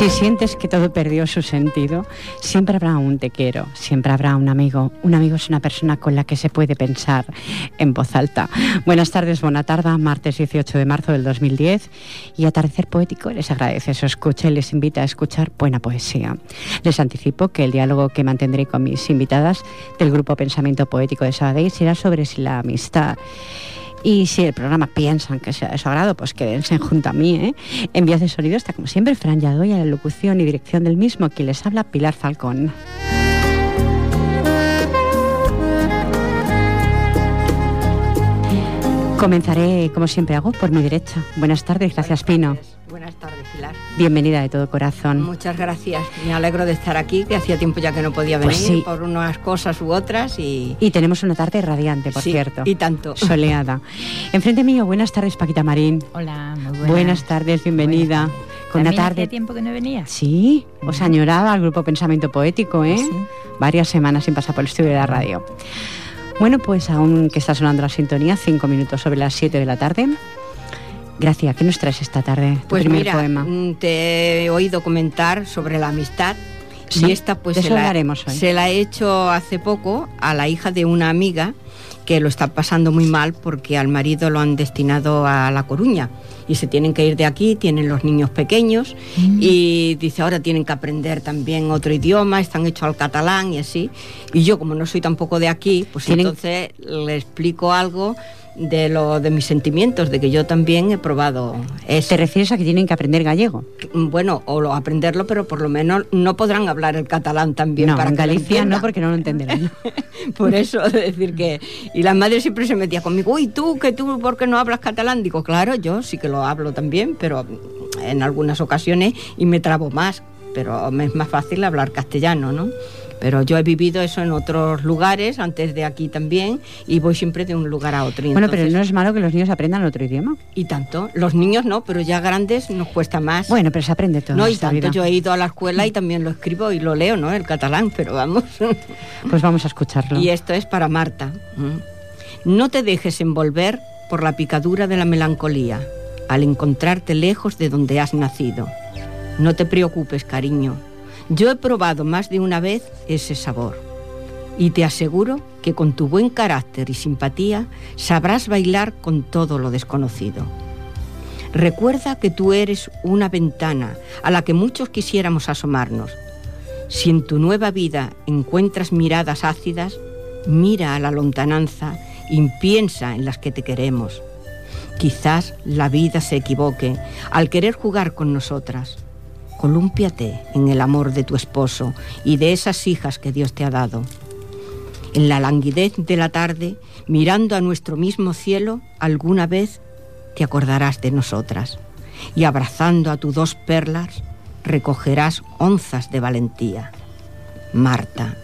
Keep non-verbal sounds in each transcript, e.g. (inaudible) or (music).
Si sientes que todo perdió su sentido, siempre habrá un te quiero, siempre habrá un amigo. Un amigo es una persona con la que se puede pensar en voz alta. Buenas tardes, buena tarde, martes 18 de marzo del 2010 y Atardecer Poético les agradece su escucha y les invita a escuchar buena poesía. Les anticipo que el diálogo que mantendré con mis invitadas del grupo Pensamiento Poético de Sabadell será sobre si la amistad y si el programa piensan que sea de su agrado, pues quédense (laughs) junto a mí. ¿eh? En vías de sonido está como siempre Fran Yadoy a la locución y dirección del mismo, quien les habla Pilar Falcón. Comenzaré, como siempre hago, por mi derecha. Buenas tardes, gracias Pino. Buenas tardes, Pilar. Bienvenida de todo corazón. Muchas gracias. Me alegro de estar aquí, que hacía tiempo ya que no podía venir Pues sí. por unas cosas u otras y... Y tenemos una tarde radiante, por Sí, cierto. y tanto. Soleada. (laughs) Enfrente mío, buenas tardes, Paquita Marín. Hola, muy buenas. Buenas tardes, bienvenida. Buenas tardes. Con una tarde. hacía tiempo que no venías. Sí, os añoraba al grupo Pensamiento Poético, ¿eh? Sí. Varias semanas sin pasar por el estudio de la radio. Bueno, pues aún que está sonando la sintonía, cinco minutos sobre las siete de la tarde. Gracias, ¿qué nos traes esta tarde? Tu Pues primer mira, poema. mm, te he oído comentar sobre la amistad Sí, y esta pues se la, hoy. se la he hecho hace poco a la hija de una amiga que lo está pasando muy mal porque al marido lo han destinado a La Coruña y se tienen que ir de aquí, tienen los niños pequeños Mm. y dice ahora tienen que aprender también otro idioma, están hechos al catalán y así. Y yo como no soy tampoco de aquí, pues Tienen- entonces le explico algo de lo de mis sentimientos, de que yo también he probado eso. ¿Te refieres a que tienen que aprender gallego? Bueno, o lo aprenderlo, pero por lo menos no podrán hablar el catalán también no, para en Galicia no, porque no lo entenderán. (laughs) Por eso, es decir que... Y la madre siempre se metía conmigo, uy, tú, que tú, ¿por qué no hablas catalán? Digo, claro, yo sí que lo hablo también, pero en algunas ocasiones y me trabo más, pero me es más fácil hablar castellano, ¿no? Pero yo he vivido eso en otros lugares, antes de aquí también, y voy siempre de un lugar a otro. y bueno, pero no es malo que los niños aprendan otro idioma. Y tanto, los niños no, pero ya grandes nos cuesta más. Bueno, pero se aprende todo. No, y tanto, vida. yo he ido a la escuela y también lo escribo y lo leo, ¿no? El catalán, pero vamos. (laughs) Pues vamos a escucharlo. y esto es para Marta. No te dejes envolver por la picadura de la melancolía al encontrarte lejos de donde has nacido. No te preocupes, cariño. Yo he probado más de una vez ese sabor. Y te aseguro que con tu buen carácter y simpatía sabrás bailar con todo lo desconocido. Recuerda que tú eres una ventana a la que muchos quisiéramos asomarnos. Si en tu nueva vida encuentras miradas ácidas, mira a la lontananza y piensa en las que te queremos. Quizás la vida se equivoque al querer jugar con nosotras. Colúmpiate en el amor de tu esposo y de esas hijas que Dios te ha dado. En la languidez de la tarde, mirando a nuestro mismo cielo, alguna vez te acordarás de nosotras y abrazando a tus dos perlas recogerás onzas de valentía. Marta,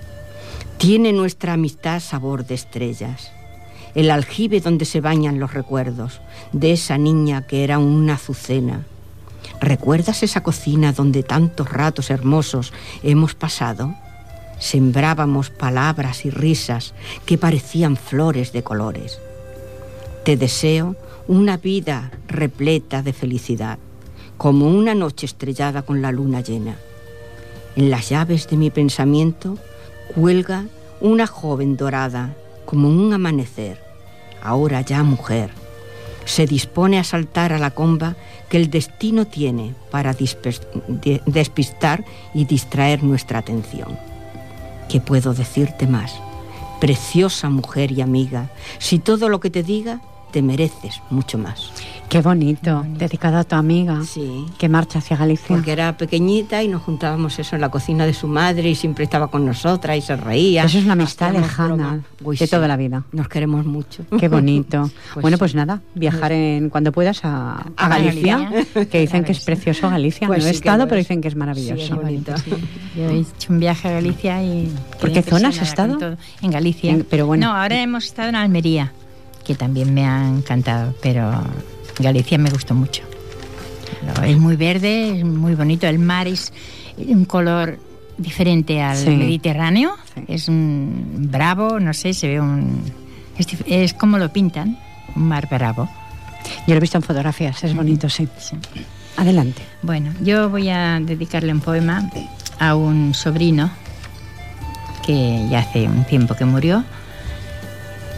tiene nuestra amistad sabor de estrellas, el aljibe donde se bañan los recuerdos de esa niña que era una azucena. ¿Recuerdas esa cocina donde tantos ratos hermosos hemos pasado? Sembrábamos palabras y risas que parecían flores de colores. Te deseo una vida repleta de felicidad, como una noche estrellada con la luna llena. En las llaves de mi pensamiento cuelga una joven dorada, como un amanecer, ahora ya mujer. Se dispone a saltar a la comba que el destino tiene para despistar y distraer nuestra atención. ¿Qué puedo decirte más? Preciosa mujer y amiga, si todo lo que te diga te mereces mucho más. Qué bonito, dedicado a tu amiga Sí. que marcha hacia Galicia. Porque era pequeñita y nos juntábamos eso en la cocina de su madre y siempre estaba con nosotras y se reía. Eso es una amistad lejana. Uy, de sí. toda la vida. Nos queremos mucho. Qué (laughs) bonito. Pues bueno, sí. pues nada, viajar en cuando puedas a, a A Galicia, Galicia. que dicen que es precioso Galicia. Pues no he estado, pero dicen que es maravilloso. es bonito. Yo he hecho un viaje a Galicia y... ¿Por qué zona has estado? En Galicia. En- pero bueno. No, ahora hemos estado en Almería, que también me ha encantado, pero Galicia me gustó mucho. Es muy verde, es muy bonito, el mar es un color diferente al Sí. Mediterráneo, Sí. es un bravo, no sé, se ve un... Es, como lo pintan, un mar bravo. Yo lo he visto en fotografías, es bonito, sí. Sí. Adelante. Bueno, yo voy a dedicarle un poema a un sobrino que ya hace un tiempo que murió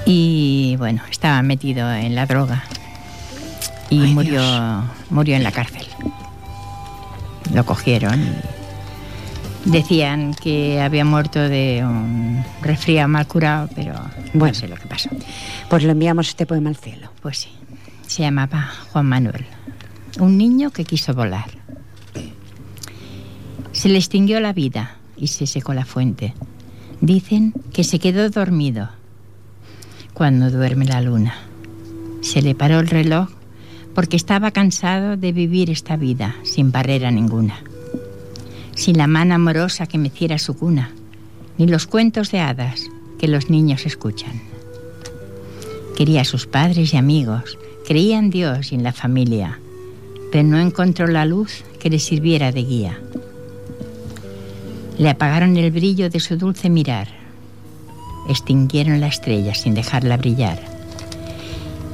y bueno, estaba metido en la droga y Ay, murió, Dios. murió en la cárcel. Lo cogieron y decían que había muerto de un resfriado mal curado, pero Bueno. no sé lo que pasó. Pues le enviamos este poema al cielo. Pues sí, se llamaba Juan Manuel, un niño que quiso volar. Se le extinguió la vida y se secó la fuente. Dicen que se quedó dormido cuando duerme la luna. Se le paró el reloj porque estaba cansado de vivir esta vida sin barrera ninguna. Sin la mano amorosa que meciera su cuna, ni los cuentos de hadas que los niños escuchan. Quería a sus padres y amigos, creía en Dios y en la familia, pero no encontró la luz que le sirviera de guía. Le apagaron el brillo de su dulce mirar, extinguieron la estrella sin dejarla brillar.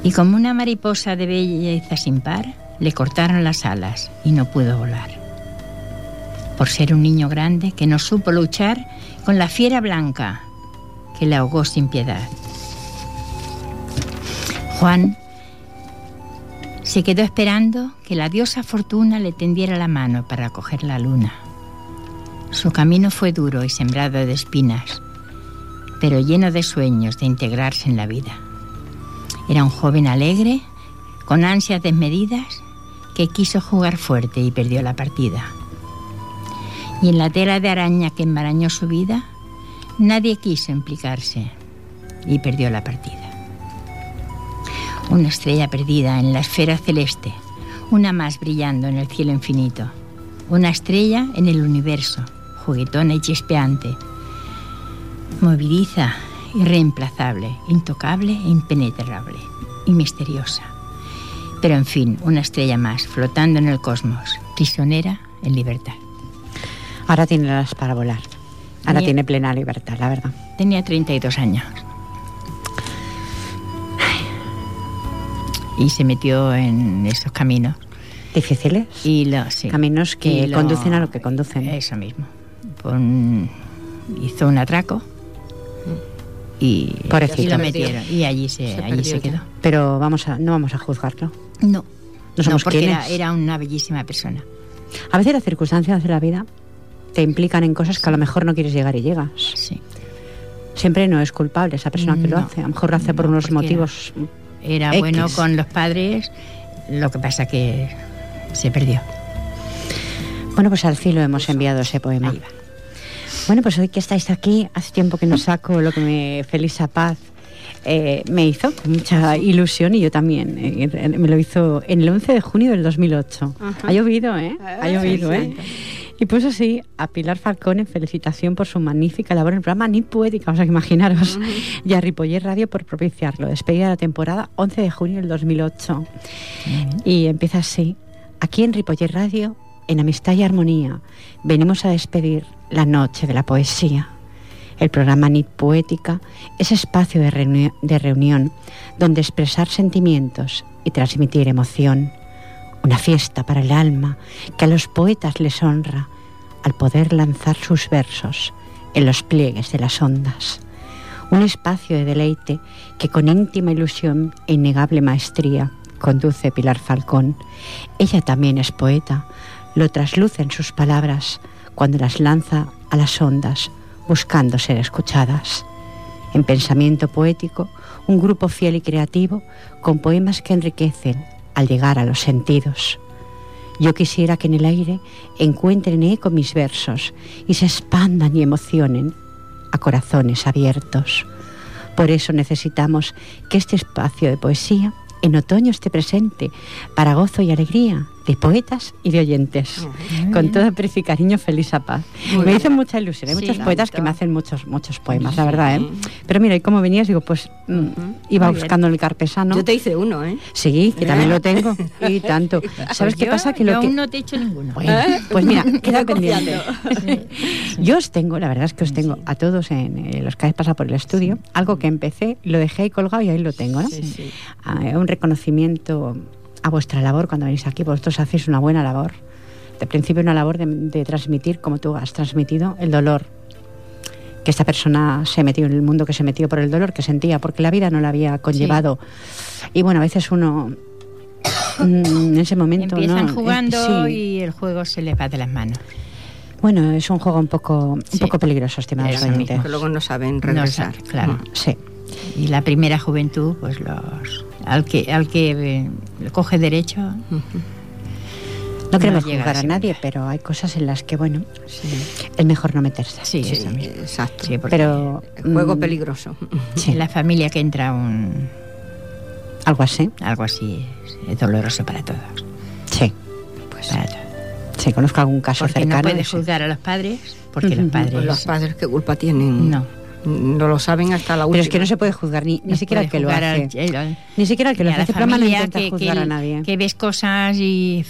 Y como una mariposa de belleza sin par, le cortaron las alas y no pudo volar. Por ser un niño grande que no supo luchar con la fiera blanca que le ahogó sin piedad. Juan se quedó esperando que la diosa Fortuna le tendiera la mano para coger la luna. Su camino fue duro y sembrado de espinas, pero lleno de sueños de integrarse en la vida. Era un joven alegre, con ansias desmedidas, que quiso jugar fuerte y perdió la partida. Y en la tela de araña que enmarañó su vida, nadie quiso implicarse y perdió la partida. Una estrella perdida en la esfera celeste, una más brillando en el cielo infinito, una estrella en el universo, juguetona y chispeante, movediza, irreemplazable, intocable e impenetrable y misteriosa. Pero en fin, una estrella más, flotando en el cosmos, prisionera en libertad. Ahora tiene las para volar. Ahora tiene plena libertad, la verdad. Tenía 32 años. Y se metió en esos caminos. ¿Difíciles? Y lo, sí. Caminos que Y lo- conducen a lo que conducen. Eso mismo. Pon- hizo un atraco y, lo metieron. Y allí se, Se allí se ya. quedó. Pero vamos a, no vamos a juzgarlo. No. No somos porque quiénes. era, era una bellísima persona. A veces las circunstancias de la vida te implican en cosas que a lo mejor no quieres llegar y llegas. Sí. Siempre no es culpable esa persona que lo No, hace. A lo mejor lo hace por no, unos porque motivos. Era bueno con los padres, lo que pasa que se perdió. Bueno, pues al cielo hemos enviado ese poema. Ahí va. Bueno, pues hoy que estáis aquí, hace tiempo que no saco lo que me Felisa Paz eh, me hizo con mucha ilusión y yo también. eh, me lo hizo en el 11 de junio del 2008. Ajá. Ha llovido, ¿eh? Ha Ah, llovido, sí, ¿eh? sí. Y puso así a Pilar Falcón en felicitación por su magnífica labor en el programa Ni Poética, o sea que imaginaros, y a Ripoller Radio por propiciarlo. Despedida de la temporada 11 de junio del 2008. Y empieza así. Aquí en Ripoller Radio, en Amistad y Armonía, venimos a despedir la noche de la poesía. El programa NIT Poética es espacio de, reuni- de reunión donde expresar sentimientos y transmitir emoción. Una fiesta para el alma que a los poetas les honra al poder lanzar sus versos en los pliegues de las ondas. Un espacio de deleite que con íntima ilusión e innegable maestría conduce Pilar Falcón. Ella también es poeta, lo trasluce en sus palabras cuando las lanza a las ondas buscando ser escuchadas. En pensamiento poético, un grupo fiel y creativo con poemas que enriquecen al llegar a los sentidos. Yo quisiera que en el aire encuentren eco mis versos y se expandan y emocionen a corazones abiertos. Por eso necesitamos que este espacio de poesía en otoño esté presente para gozo y alegría de poetas y de oyentes. Con todo aprecio y cariño, feliz a paz. me dicen mucha ilusión. Hay muchos poetas que me hacen muchos muchos poemas, la verdad. ¿eh? Pero mira, y como venías, digo, pues mm, iba buscando el carpesano. Yo te hice uno, ¿eh? Sí, que también lo tengo. Y (laughs) tanto. ¿Sabes qué pasa? Que yo lo que... aún no te he hecho ninguno. Bueno, pues mira, (laughs) queda pendiente. (laughs) Yo os tengo, la verdad es que os tengo a todos en eh, los que habéis pasado por el estudio, algo que empecé, lo dejé ahí colgado y ahí lo tengo, ¿no? Ah, un reconocimiento a vuestra labor cuando venís aquí. Vosotros hacéis una buena labor. De principio una labor de, de transmitir, como tú has transmitido, el dolor que esta persona se metió en el mundo que se metió por el dolor que sentía, porque la vida no la había conllevado. Y bueno, a veces uno mm, en ese momento Empiezan ¿no? jugando Sí. y el juego se les va de las manos. Bueno, es un juego un poco, un Sí. poco peligroso, estimados oyentes. luego no saben No regresar. sabe, claro. Sí. Y la primera juventud, pues los al que al que eh, coge derecho, No queremos llega juzgar a nadie, pero hay cosas en las que, bueno, Sí, es mejor no meterse. sí, sí, exacto. Sí, Pero juego mm, peligroso. sí, en la familia que entra un algo así. algo así es, doloroso para todos. Sí, Pues para todos. sí, conozco algún caso Porque cercano. no de puedes juzgar a los padres, porque Ujú. los padres Pues los padres qué culpa tienen. no. No lo saben hasta la última. Pero es que no se puede juzgar ni, ni no siquiera el que lo hace. al- al- Ni siquiera el que lo hace. no familia intenta que, juzgar que- a nadie. que ves cosas y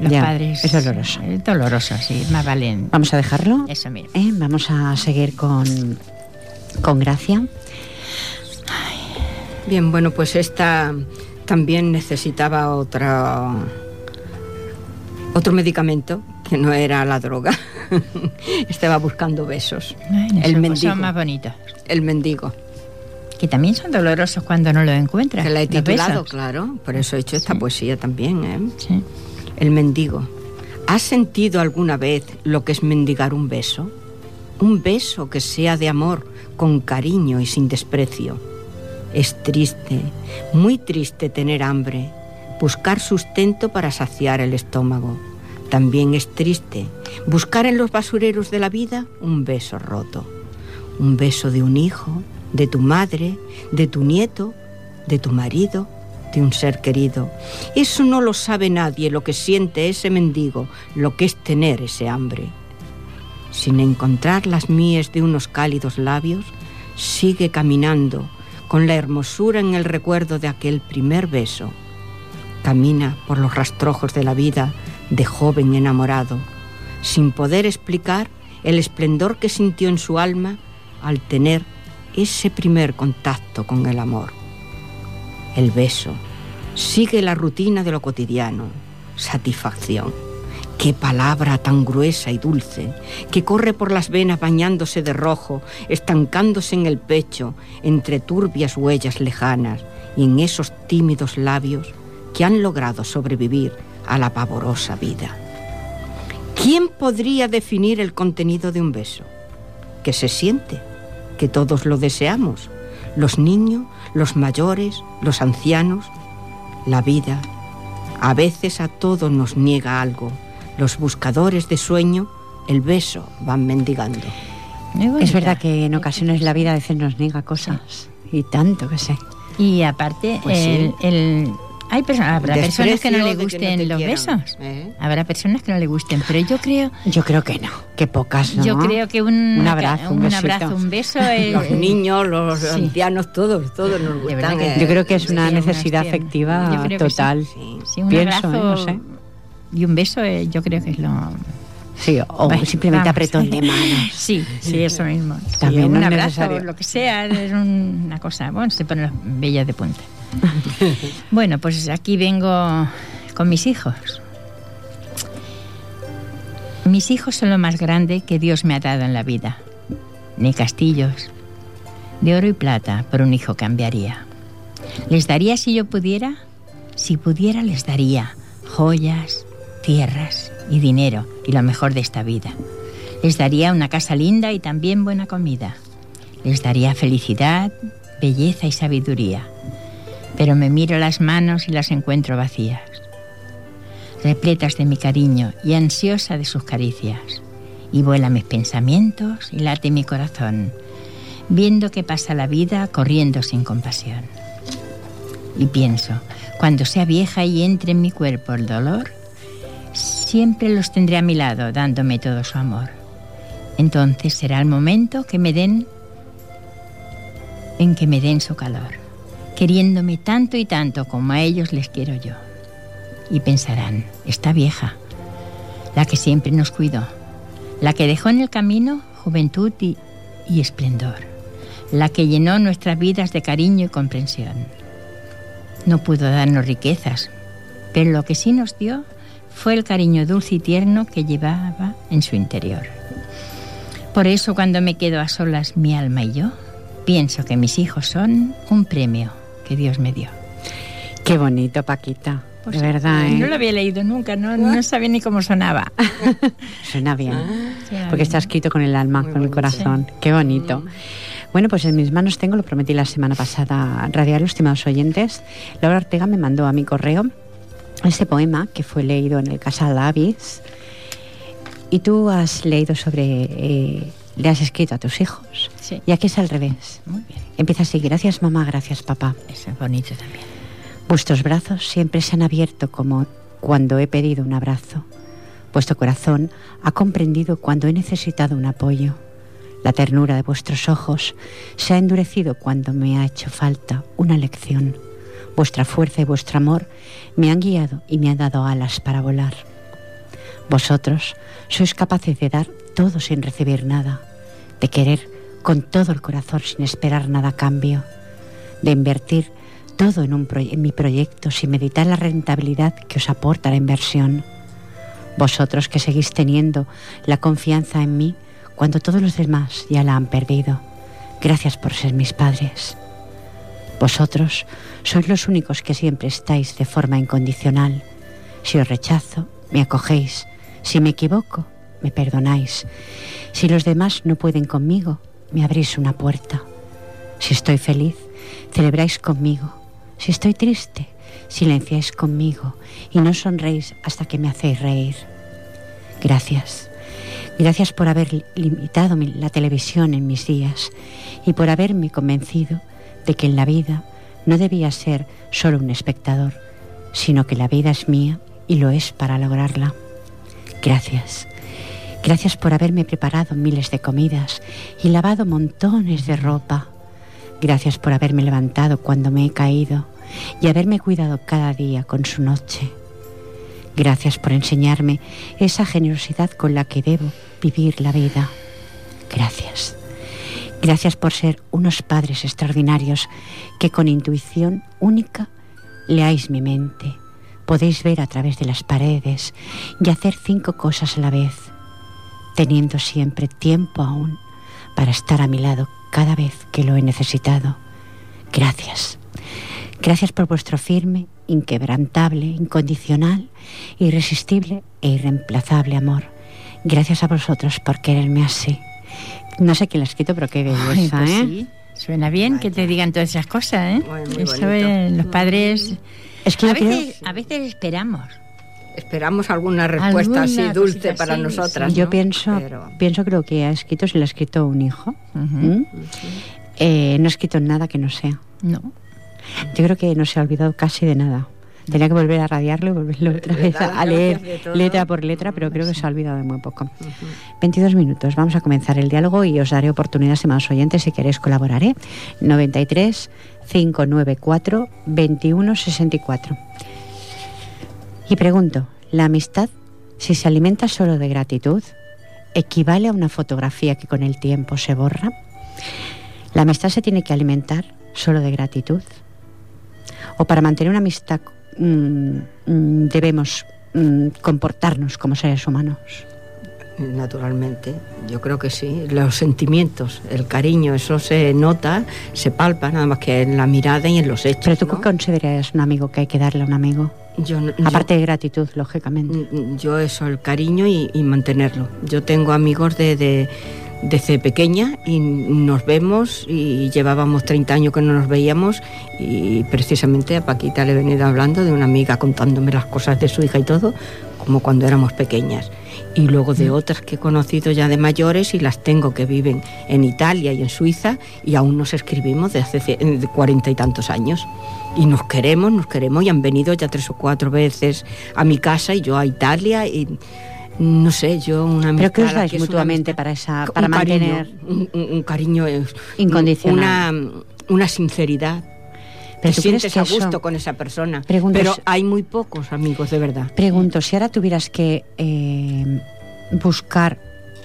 los Ya, padres es doloroso. es doloroso sí más valen Vamos a dejarlo. eso mismo ¿eh? Vamos a seguir con, con Gracia. Bien, bueno, pues esta también necesitaba otra otro medicamento que no era la droga. (laughs) Estaba buscando besos. Ay, el mendigo. son más bonitos El mendigo. que también son dolorosos cuando no los encuentras Que la he titulado, claro. Por eso he hecho esta poesía también, ¿eh? Sí. El mendigo. ¿Has sentido alguna vez lo que es mendigar un beso? Un beso que sea de amor, con cariño y sin desprecio. Es triste, muy triste tener hambre, buscar sustento para saciar el estómago. También es triste buscar en los basureros de la vida un beso roto. Un beso de un hijo, de tu madre, de tu nieto, de tu marido, de un ser querido. Eso no lo sabe nadie, lo que siente ese mendigo, lo que es tener ese hambre. Sin encontrar las mías de unos cálidos labios, sigue caminando con la hermosura en el recuerdo de aquel primer beso. Camina por los rastrojos de la vida de joven enamorado, sin poder explicar el esplendor que sintió en su alma al tener ese primer contacto con el amor. El beso sigue la rutina de lo cotidiano, satisfacción. Qué palabra tan gruesa y dulce, que corre por las venas bañándose de rojo, estancándose en el pecho, entre turbias huellas lejanas y en esos tímidos labios que han logrado sobrevivir a la pavorosa vida. ¿Quién podría definir el contenido de un beso? Que se siente, que todos lo deseamos, los niños, los mayores, los ancianos, la vida. A veces a todos nos niega algo. Los buscadores de sueño, el beso van mendigando. Es verdad que en ocasiones la vida a veces nos niega cosas. Y tanto que sé. y aparte Pues sí. el- hay personas habrá personas que no le no gusten te los quieran, besos ¿eh? habrá personas que no le gusten pero yo creo Yo creo que no. Que pocas, ¿no? yo creo que un, Un abrazo, un un besito. abrazo un beso (laughs) es- Los niños, los sí. ancianos, todos, todos nos gustan. que- ¿eh? Yo creo que es una Sí, necesidad afectiva total. Sí. sí, un Pienso, abrazo ¿eh? No sé. y un beso eh, yo creo que es lo Sí, o Bueno, simplemente vamos. apretón de manos. (laughs) Sí, sí, eso mismo. Sí, También un no abrazo, necesario. lo que sea, es un- una cosa. Bueno, se ponen las bellas de punta. Bueno, pues aquí vengo con mis hijos. Mis hijos son lo más grande que Dios me ha dado en la vida. Ni castillos, de oro y plata, por un hijo cambiaría. Les daría si yo pudiera, si pudiera les daría joyas, tierras y dinero y lo mejor de esta vida. Les daría una casa linda y también buena comida. Les daría felicidad, belleza y sabiduría. Pero me miro las manos y las encuentro vacías, repletas de mi cariño y ansiosa de sus caricias. Y vuela mis pensamientos y late mi corazón, viendo que pasa la vida corriendo sin compasión. Y pienso, cuando sea vieja y entre en mi cuerpo el dolor, siempre los tendré a mi lado dándome todo su amor. Entonces será el momento que me den en que me den su calor, queriéndome tanto y tanto como a ellos les quiero yo. Y pensarán, esta vieja, la que siempre nos cuidó, la que dejó en el camino juventud y, y esplendor, la que llenó nuestras vidas de cariño y comprensión. No pudo darnos riquezas, pero lo que sí nos dio fue el cariño dulce y tierno que llevaba en su interior. Por eso cuando me quedo a solas mi alma y yo, pienso que mis hijos son un premio que Dios me dio. Qué bonito, Paquita. de verdad, ¿eh? No lo había leído nunca, no, no sabía ni cómo sonaba. (laughs) Suena bien, porque está escrito con el alma, con el corazón. Qué bonito. Bueno, pues en mis manos tengo, lo prometí la semana pasada, radiar, estimados oyentes. Laura Ortega me mandó a mi correo ese poema que fue leído en el Casal Avis. Y tú has leído sobre. Eh, le has escrito a tus hijos. Sí. Y aquí es al revés. Muy bien. Empieza así: gracias, mamá, gracias, papá. Eso es bonito también. Vuestros brazos siempre se han abierto como cuando he pedido un abrazo. Vuestro corazón ha comprendido cuando he necesitado un apoyo. La ternura de vuestros ojos se ha endurecido cuando me ha hecho falta una lección. Vuestra fuerza y vuestro amor me han guiado y me han dado alas para volar. Vosotros sois capaces de dar todo sin recibir nada, de querer con todo el corazón sin esperar nada a cambio, de invertir todo en, en mi proyecto sin meditar la rentabilidad que os aporta la inversión. Vosotros que seguís teniendo la confianza en mí cuando todos los demás ya la han perdido. Gracias por ser mis padres. Vosotros sois los únicos que siempre estáis de forma incondicional. Si os rechazo, me acogéis. Si me equivoco, me perdonáis. Si los demás no pueden conmigo, me abrís una puerta. Si estoy feliz, celebráis conmigo. Si estoy triste, silenciáis conmigo y no sonreís hasta que me hacéis reír. Gracias. Gracias por haber limitado la televisión en mis días y por haberme convencido de que en la vida no debía ser solo un espectador, sino que la vida es mía y lo es para lograrla. Gracias. Gracias por haberme preparado miles de comidas y lavado montones de ropa. Gracias por haberme levantado cuando me he caído y haberme cuidado cada día con su noche. Gracias por enseñarme esa generosidad con la que debo vivir la vida. Gracias. Gracias por ser unos padres extraordinarios que con intuición única leáis mi mente. Podéis ver a través de las paredes y hacer cinco cosas a la vez, teniendo siempre tiempo aún para estar a mi lado cada vez que lo he necesitado. Gracias. Gracias por vuestro firme, inquebrantable, incondicional, irresistible e irreemplazable amor. Gracias a vosotros por quererme así. No sé quién lo ha escrito, pero qué belleza, pues ¿eh? sí. Suena bien Vaya. que te digan todas esas cosas, ¿eh? Muy, muy Eso es, los padres... Es que a, creo- veces, a veces esperamos. Esperamos alguna respuesta así dulce para así, nosotras. yo ¿no? pienso, Pero- pienso creo que ha escrito, si lo ha escrito un hijo. Eh, no ha escrito nada que no sea. No. Yo creo que no se ha olvidado casi de nada. Tenía que volver a radiarlo y volverlo otra vez a, a leer letra por letra, pero creo que se ha olvidado de muy poco. 22 minutos, vamos a comenzar el diálogo y os daré oportunidad, estimados oyentes, si queréis colaborar. ¿eh? 93 594 2164. Y pregunto, ¿la amistad, si se alimenta solo de gratitud, equivale a una fotografía que con el tiempo se borra? ¿La amistad se tiene que alimentar solo de gratitud? ¿O para mantener una amistad mm, mm, debemos mm, comportarnos como seres humanos? Naturalmente, yo creo que sí. Los sentimientos, el cariño, eso se nota, se palpa, nada más que en la mirada y en los hechos. ¿Pero tú ¿no? qué considerarías un amigo que hay que darle a un amigo? Yo, Aparte de gratitud, lógicamente. yo, yo eso, el cariño y, y mantenerlo. Yo tengo amigos de, de, desde pequeña y nos vemos y llevábamos 30 años que no nos veíamos y precisamente a Paquita le he venido hablando de una amiga contándome las cosas de su hija y todo, como cuando éramos pequeñas. Y luego de otras que he conocido ya de mayores y las tengo que viven en Italia y en Suiza y aún nos escribimos de hace cuarenta y tantos años. Y nos queremos, nos queremos y han venido ya tres o cuatro veces a mi casa y yo a Italia y no sé, yo una ¿Pero qué os amistad, dais que mutuamente amistad- para esa, un para cariño, mantener? un, un- un cariño eh, Incondicional. una, una sinceridad Pero te sientes que a eso- gusto con esa persona Pregunto pero si- hay muy pocos amigos de verdad Pregunto, si ahora tuvieras que eh, buscar,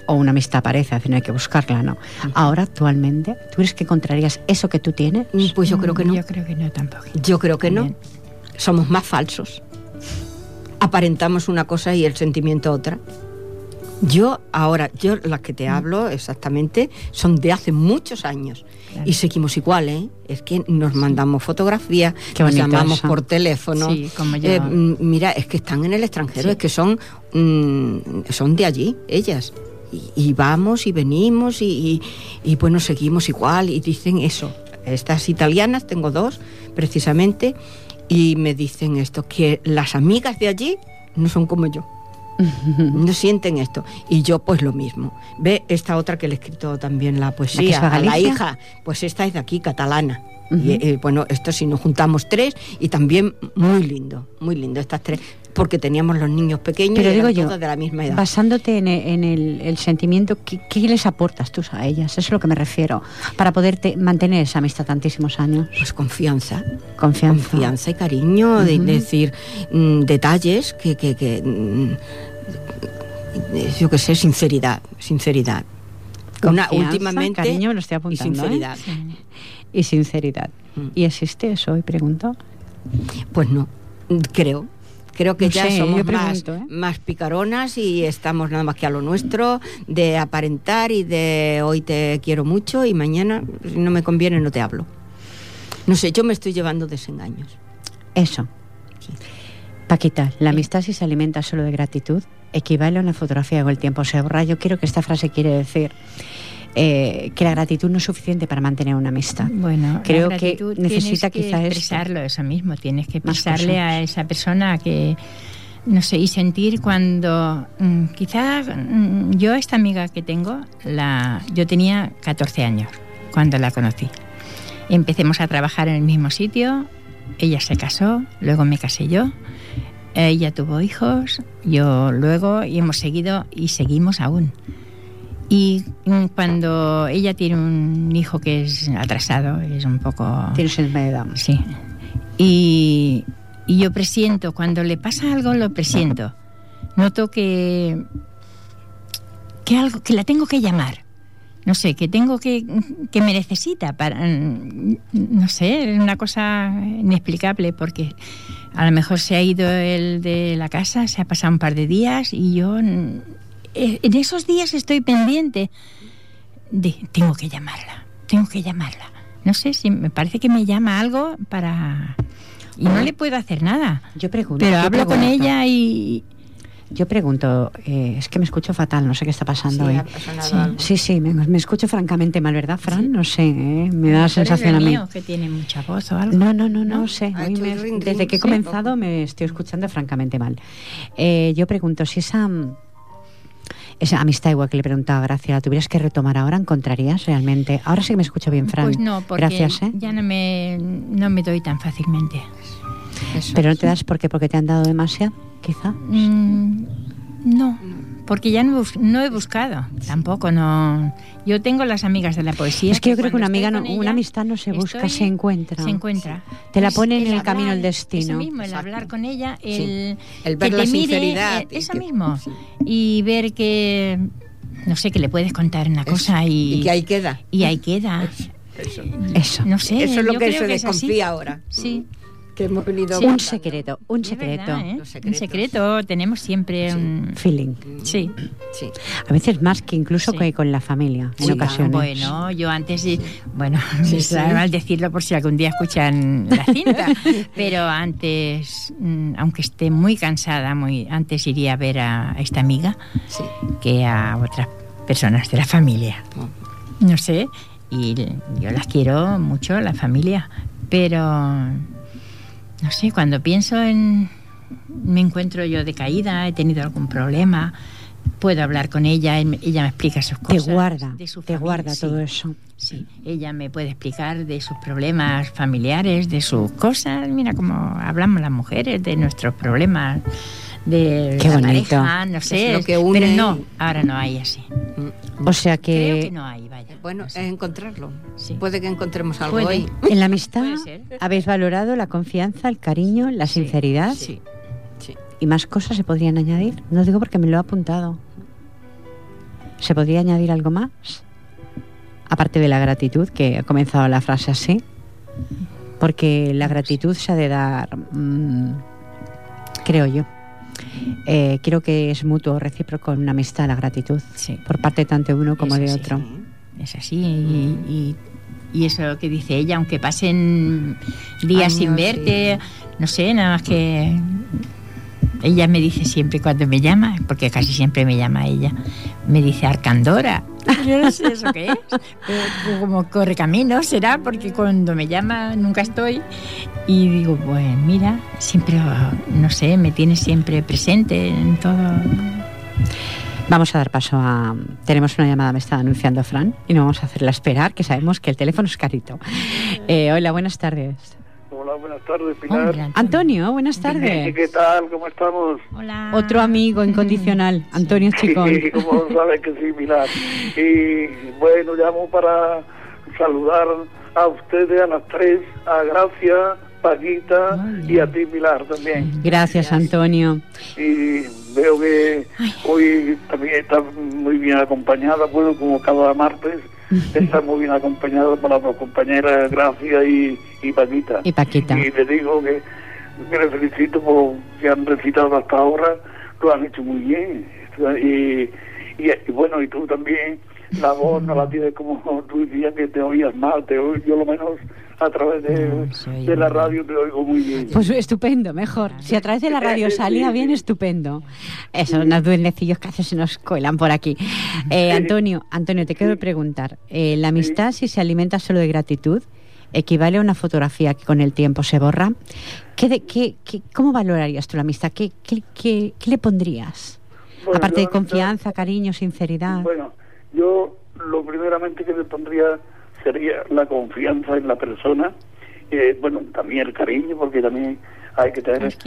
o una amistad parece, no hay que buscarla, ¿no? Ahora, actualmente, ¿tú crees que encontrarías eso que tú tienes? pues yo creo que no Yo creo que no tampoco. yo creo que no También. somos más falsos aparentamos una cosa y el sentimiento otra yo ahora yo las que Mm. te hablo exactamente son de hace muchos años Claro. y seguimos igual ¿eh? es que nos mandamos fotografías Qué nos llamamos por teléfono Sí, como yo. Eh, mm, mira es que están en el extranjero Sí. es que son mm, son de allí ellas y, y vamos y venimos y, y, y, bueno seguimos igual y dicen eso estas italianas tengo dos precisamente y me dicen esto que las amigas de allí no son como yo (laughs) no sienten esto. Y yo, pues lo mismo. Ve esta otra que le he escrito también la ¿La que poesía a la hija. Pues esta es de aquí, catalana. Ujú. Y eh, bueno, esto si nos juntamos tres y también muy lindo, muy lindo estas tres, porque teníamos los niños pequeños Pero y digo yo, todos de la misma edad. basándote en, en el, el sentimiento, ¿qué, qué les aportas tú a ellas? Eso es lo que me refiero, para poderte mantener esa amistad tantísimos años. Pues confianza, Confianza. confianza y cariño, de decir mm, detalles que, que, que, mm, yo qué sé, sinceridad, sinceridad. Una últimamente cariño, me lo estoy y apuntando, ¿eh? sinceridad. Y sinceridad. Mm. ¿Y existe eso hoy, pregunto? Pues no, creo. Creo que No ya sé, somos más, ¿eh? más picaronas y estamos nada más que a lo nuestro, de aparentar y de hoy te quiero mucho y mañana, si no me conviene, no te hablo. No sé, yo me estoy llevando desengaños. Eso. Sí. Paquita, la amistad si se alimenta solo de gratitud equivale a una fotografía con el tiempo se borra. Yo quiero que esta frase quiere decir eh, que la gratitud no es suficiente para mantener una amistad. Bueno, la Creo que gratitud necesita que esto. expresarlo, eso mismo. Tienes que cosas. a esa persona que, no sé, y sentir cuando, mm, quizá mm, yo esta amiga que tengo, la, yo tenía 14 años cuando la conocí. Empecemos a trabajar en el mismo sitio, ella se casó, luego me casé yo, ella tuvo hijos, yo luego, y hemos seguido y seguimos aún. Y mm, cuando ella tiene un hijo que es atrasado, es un poco... Tienes síndrome de Down. Sí. Y, y yo presiento, cuando le pasa algo, lo presiento. Noto que, que algo, que la tengo que llamar. No sé, que tengo que, que me necesita para, mm, no sé, es una cosa inexplicable porque a lo mejor se ha ido el de la casa, se ha pasado un par de días y yo mm, en esos días estoy pendiente de tengo que llamarla, tengo que llamarla. No sé si me parece que me llama algo para y no le puedo hacer nada. Yo pregunto. Pero yo hablo con ella y Yo pregunto, eh, es que me escucho fatal, no sé qué está pasando hoy. Sí. algo. Sí, sí, me, me escucho francamente mal, ¿verdad, Fran? No sé, ¿eh? me da la sensación a mí. mío, que tiene mucha voz o algo. No, no, no, no, ¿No? sé. Hoy me- ring, ring, desde que he comenzado me estoy escuchando francamente mal. Eh, yo pregunto, si esa, esa amistad igual que le preguntaba Gracia, la tuvieras que retomar ahora, ¿encontrarías realmente? Ahora sí que me escucho bien, Fran. Pues no, porque Gracias, ¿eh? ya no me, no me doy tan fácilmente. Eso. Pero no te das por qué, porque te han dado demasiado, quizá. Mm, no, porque ya no, bus- no he buscado, tampoco, no. Yo tengo las amigas de la poesía. Es que yo creo que una amiga, no- una amistad no se busca, estoy- se encuentra. Se encuentra. Te la pone en el hablar, camino el Eso destino. mismo, el Exacto. hablar con ella, Sí. el, ver que la te mire, sinceridad eh, y eso que- mismo. sí. Y ver que, no sé, que le puedes contar una cosa y, y que ahí queda. y ahí queda. Eso. (laughs) Eso. No sé. Eso es lo yo que creo se es así. desconfía ahora. Sí. Que hemos venido un secreto, un secreto. Verdad, ¿eh? Un secreto, tenemos siempre sí. un feeling. Sí. sí. A veces más que incluso sí. que con la familia, en ocasiones. Bueno, yo antes, bueno, sí, (laughs) es mal decirlo por si algún día escuchan la cinta, (laughs) pero antes, mm, aunque esté muy cansada, muy antes iría a ver a esta amiga que a otras personas de la familia. No sé, y yo las quiero mucho, la familia, pero no sé, cuando pienso en me encuentro yo decaída, he tenido algún problema, puedo hablar con ella, ella me explica sus cosas. Te guarda, de su te guarda todo eso. Sí, ella me puede explicar de sus problemas familiares, de sus cosas, mira cómo hablamos las mujeres, de nuestros problemas de Qué la bonito. pareja, no sé, Es lo que une pero no, y- ahora no hay así. O sea Creo que que no hay, vaya. Bueno, No es sé. encontrarlo. Sí. Puede que encontremos algo Puede. hoy. en la amistad habéis valorado la confianza, el cariño, la Sí, sinceridad Sí. Sí. y más cosas se podrían añadir. No digo porque me lo he apuntado. ¿Se podría añadir algo más? Aparte de la gratitud, que ha comenzado la frase así. Porque la gratitud se ha de dar, mm, creo yo. Eh, creo que es mutuo, recíproco una amistad la gratitud, Sí. por parte tanto de uno como de otro. Es así. Y, y- y eso que dice ella, aunque pasen días sin verte, no sé, nada más que. Ella me dice siempre cuando me llama, porque casi siempre me llama ella, me dice Arcandora. (laughs) Yo no sé eso qué es, pero como corre camino será, porque cuando me llama nunca estoy. Y digo, pues mira, siempre, no sé, me tiene siempre presente en todo. Vamos a dar paso a. Tenemos una llamada, me está anunciando Fran, y no vamos a hacerla esperar, que sabemos que el teléfono es carito. (laughs) Eh, hola, buenas tardes. Hola, buenas tardes, Pilar. Antonio, buenas ¿Qué, tardes. qué tal? ¿Cómo estamos? Hola. Otro amigo (laughs) incondicional, Antonio Chicón. (laughs) Sí, como sabes que sí, Pilar. Y bueno, llamo para saludar a ustedes, a las tres, a Gracia, Paquita y a ti, Pilar, también. Gracias, Antonio. Y veo que hoy también está muy bien acompañada, bueno, como cada martes, está muy bien acompañada por las compañeras Gracia y, y Paquita. Y Paquita. Y le digo que, que le felicito por que han recitado hasta ahora, lo han hecho muy bien. Y, y, y bueno, y tú también, la voz no la tienes como (laughs) tú decías que te oías mal, te oí, yo lo menos a través de, No, oye de la radio te oigo muy bien. Pues estupendo, mejor. Si a través de la radio (laughs) salía bien, estupendo. Esos unos duendecillos que hace se nos cuelan por aquí. Eh, Antonio, Antonio, te quiero preguntar. eh, ¿La amistad, si se alimenta solo de gratitud, equivale a una fotografía que con el tiempo se borra? ¿Qué de, qué, qué- ¿Cómo valorarías tú la amistad? ¿Qué, qué, le pondrías? Bueno, Aparte de amistad- confianza, cariño, sinceridad. Bueno, yo lo primeramente que le pondría sería la confianza en la persona. Eh, bueno, también el cariño, porque también hay que tener, si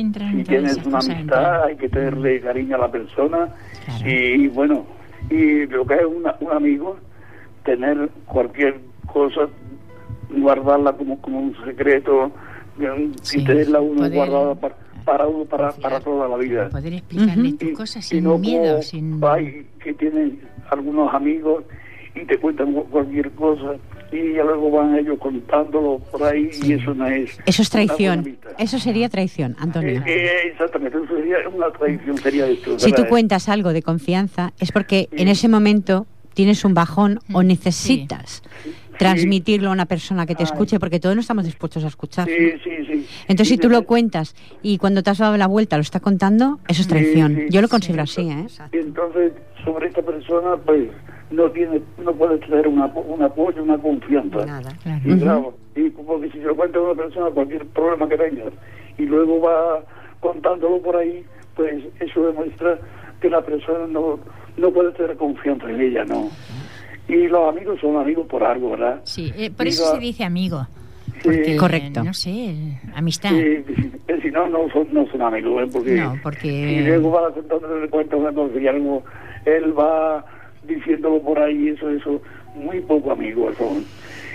tienes una amistad, hay que tenerle cariño a la persona. Claro. Y bueno, y lo que es una- un amigo, tener cualquier cosa, guardarla como, como un secreto, Sí, y tenerla uno poder guardada para, para uno, para, para toda la vida Poder explicarle tus y- cosas y sin no miedo, como sin... hay que tienen algunos amigos y te cuentan cu- cualquier cosa y ya luego van ellos contándolo por ahí y eso no es Eso es traición. Eso sería traición, Antonio. Eh, eh, exactamente eso sería una traición sería esto Si tú cuentas algo de confianza, es porque Sí. en ese momento tienes un bajón o Mm, necesitas transmitirlo a una persona que te escuche, porque todos no estamos dispuestos a escuchar. sí sí sí Entonces, si tú lo cuentas y cuando te has dado la vuelta lo está contando, eso es Sí, traición. sí, Yo lo sí. considero así, ¿eh? Entonces sobre esta persona pues no tiene no puede tener un, apo- un apoyo una confianza Nada. Claro. Y claro, y porque si se lo cuenta a una persona cualquier problema que tenga y luego va contándolo por ahí, pues eso demuestra que la persona no, no puede tener confianza en ella, ¿no? Y los amigos son amigos por algo, ¿verdad? Sí, eh, por Y eso la- se dice amigo. Sí, Porque, Correcto. No sé, amistad. sí, si no, no son, no son amigos, ¿eh? Porque, No, porque- si luego va contándole cuenta una cosa y algo, él va diciéndolo por ahí, eso, eso, muy poco amigos son.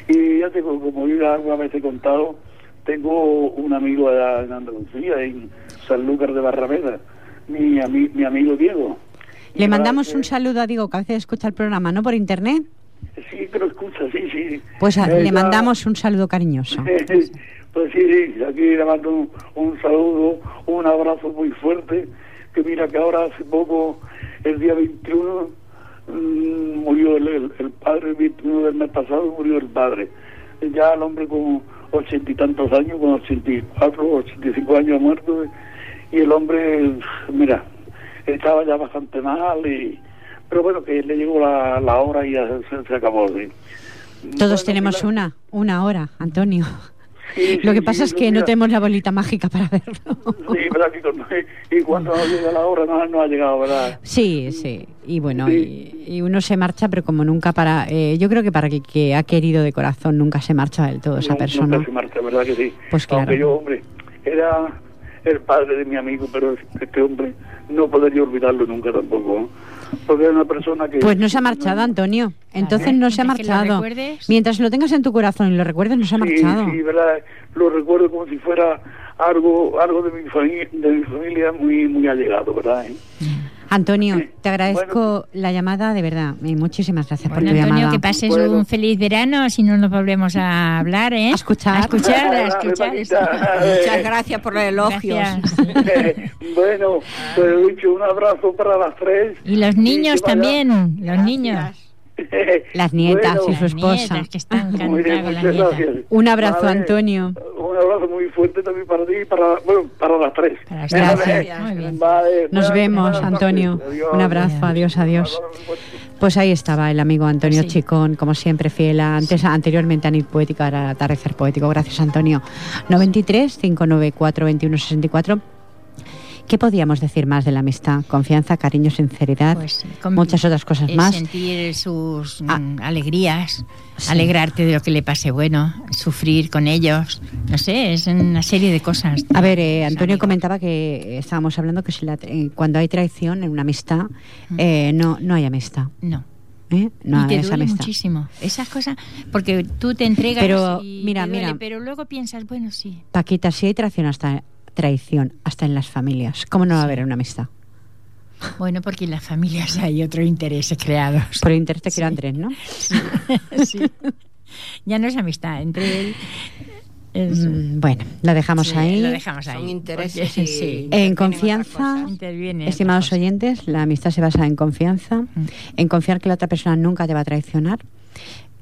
Y ya tengo, como yo ya alguna vez he contado, tengo un amigo allá en Andalucía, en Sanlúcar de Barrameda, mi, ami- mi amigo Diego. Le Y mandamos para un saludo a Diego, que a veces escucha el programa, ¿no? Por internet. Sí, que lo escucha, sí, sí. Pues a- Eh, le mandamos un saludo cariñoso. (laughs) Pues sí, sí, aquí le mando un, un saludo, un abrazo muy fuerte, que mira que ahora hace poco, el día 21, mm, murió el, el, el padre, el 21 del mes pasado murió el padre. Ya el hombre con ochenta y tantos años, con 84, 85 años muerto, y el hombre, mira, estaba ya bastante mal, y, pero bueno, que le llegó la, la hora y ya se, se acabó. sí. Todos Bueno, tenemos una, una hora, Antonio. Sí, Lo sí, que pasa sí, es que no tenemos la bolita mágica para verlo. Sí, ¿verdad? y cuando llega la hora no, no ha llegado, ¿verdad? Sí, sí. Y bueno, y, y uno se marcha, pero como nunca para... eh, yo creo que para que, que ha querido de corazón nunca se marcha del todo esa No- persona. Nunca se marcha, ¿verdad que sí? Pues claro. Aunque yo, hombre, era el padre de mi amigo, pero este hombre no podría olvidarlo nunca tampoco. ¿no? Porque era una persona que... Pues no se ha marchado, Antonio. Entonces no se ha lo marchado. recuerdes. Mientras lo tengas en tu corazón y lo recuerdes, no se ha Sí, marchado. sí, ¿verdad? Lo recuerdo como si fuera algo algo de mi familia, de mi familia muy muy allegado, ¿verdad? ¿Eh? Antonio, te agradezco la llamada, de verdad. y muchísimas gracias Bueno, por tu Antonio, llamada. que pases Bueno. un feliz verano, si no nos volvemos a hablar, ¿eh? A escuchar. A escuchar, a (laughs) escuchar. Muchas gracias por los elogios. Gracias. (laughs) bueno, pues dicho un abrazo para las tres. Y los niños también, los niños. (laughs) Las nietas Bueno, y su esposa. nietas que están Muy bien, muchas nieta. gracias. Un abrazo, Vale, Antonio. Un abrazo muy fuerte también para ti y para, bueno, para las tres. Para las tres. Vale, Gracias. Muy bien. vale, Nos vemos. Antonio. Adiós. Un abrazo, adiós, adiós. Pues ahí estaba el amigo Antonio Sí. Chicón, como siempre, fiel a- antes, anteriormente a Nit Poética, ahora Atardecer Poético. Gracias, Antonio. 93 594 2164. ¿Qué podíamos decir más de la amistad? Confianza, cariño, sinceridad, Pues muchas otras cosas más. Sentir sus Ah. mm, alegrías, Sí. alegrarte de lo que le pase bueno, sufrir con ellos. No sé, es una serie de cosas. A ver, eh, Antonio Amigos. comentaba que estábamos hablando que si la- eh, cuando hay traición en una amistad, eh, no, no hay amistad. No. ¿eh? No y te duele amistad. muchísimo. Esas cosas, porque tú te entregas Pero, y mira, te duele, mira. pero luego piensas, bueno, sí. Paquita, si hay traición hasta traición hasta en las familias, ¿cómo no va a haber una amistad? Bueno, porque en las familias hay otros intereses creados. Por interés te quiero Sí. Andrés, ¿no? (laughs) Sí. Ya no es amistad entre él. es- Mm, bueno, lo dejamos sí, ahí. Lo dejamos ahí. Son intereses porque- sí. En confianza, estimados oyentes, la amistad se basa en confianza, Mm. en confiar que la otra persona nunca te va a traicionar.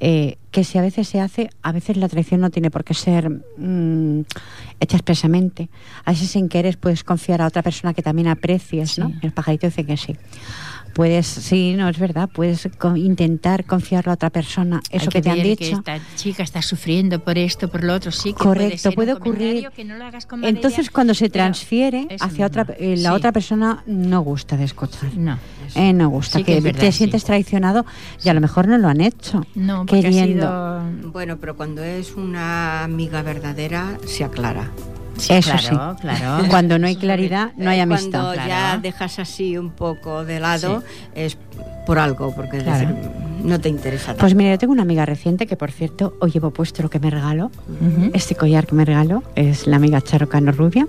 Eh, que si a veces se hace, a veces la traición no tiene por qué ser mm, hecha expresamente. A veces sin querer puedes confiar a otra persona que también aprecies, ¿no? El pajarito dice que sí. Puedes, sí, no, es verdad, puedes co- intentar confiarlo a otra persona, eso Hay que, te han dicho. Que esta chica está sufriendo por esto, por lo otro, sí. Que Correcto, puede, ser puede un ocurrir. Que no lo hagas con Entonces, cuando se transfiere hacia otra, eh, la Sí. otra persona no gusta de escuchar. No. Eh, no gusta, Sí que que, es verdad, te sí. sientes traicionado y a lo mejor no lo han hecho. No, queriendo. ha sido... Bueno, pero cuando es una amiga verdadera, se aclara. Sí, Eso claro, sí. claro. (laughs) Cuando no hay claridad, no hay amistad. Cuando ya claro. dejas así un poco de lado, es por algo, porque es Claro. decir, no te interesa tanto. Pues mira, yo tengo una amiga reciente que, por cierto, hoy llevo puesto lo que me regaló. Este collar que me regaló es la amiga Charo Cano Rubia.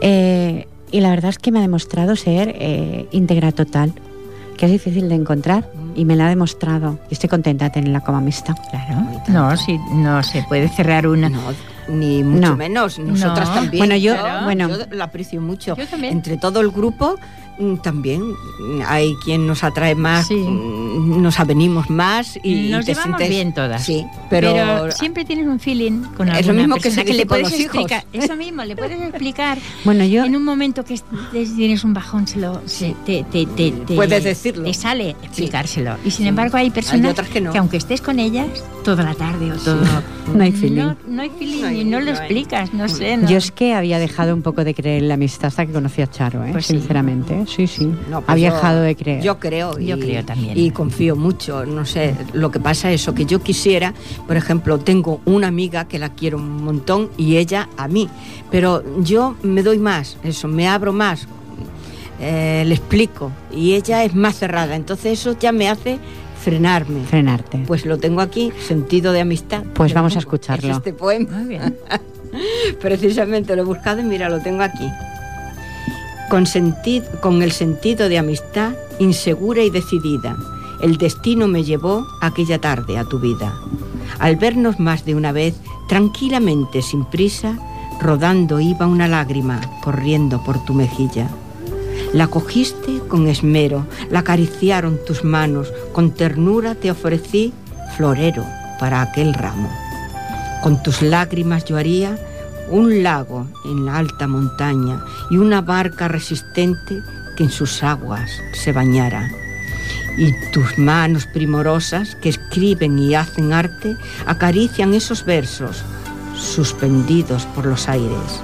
Eh, y la verdad es que me ha demostrado ser eh, íntegra total, que es difícil de encontrar y me la ha demostrado. Y estoy contenta de tenerla como amistad. Claro. No, sí, no se puede cerrar una. No, ni mucho No. menos. Nosotras No. también. Bueno, yo- Claro, bueno. yo la aprecio mucho. Yo también. Entre todo el grupo también mm, hay quien nos atrae más, Sí. mm, nos avenimos más y Nos te llevamos sientes- bien todas. Sí, pero, siempre tienes un feeling con Es lo alguna mismo que se le puedes explicar. Eso mismo, le puedes explicar. (laughs) Bueno, yo En un momento que tienes un bajón, se lo, se- te, te, te, te- Puedes decirlo. Te sale explicárselo. Y sin Sí. embargo, hay personas Hay otras que no. aunque estés con ellas toda la tarde o todo. (laughs) no hay feeling. No, no hay feeling No hay- y no lo explicas, no sé. no. Yo es que había dejado un poco de creer en la amistad hasta que conocí a Charo, ¿eh? Pues sí. sinceramente. Sí, sí. No, pues había yo- dejado de creer. Yo creo. Yo y- creo también. Y confío mucho. No sé, lo que pasa es eso, que yo quisiera, por ejemplo, tengo una amiga que la quiero un montón y ella a mí. Pero yo me doy más, eso, me abro más, eh, le explico. Y ella es más cerrada. Entonces eso ya me hace frenarme. Frenarte. Pues lo tengo aquí, sentido de amistad. Pues vamos a escucharlo. Es este poema. Muy bien. (laughs) Precisamente lo he buscado y mira, lo tengo aquí. Con, con el sentido de amistad insegura y decidida, El destino me llevó aquella tarde a tu vida. Al vernos más de una vez, tranquilamente, sin prisa, rodando iba una lágrima corriendo por tu mejilla. La cogiste con esmero, la acariciaron tus manos, con ternura te ofrecí florero para aquel ramo. Con tus lágrimas yo haría un lago en la alta montaña y una barca resistente que en sus aguas se bañara. Y tus manos primorosas que escriben y hacen arte acarician esos versos suspendidos por los aires.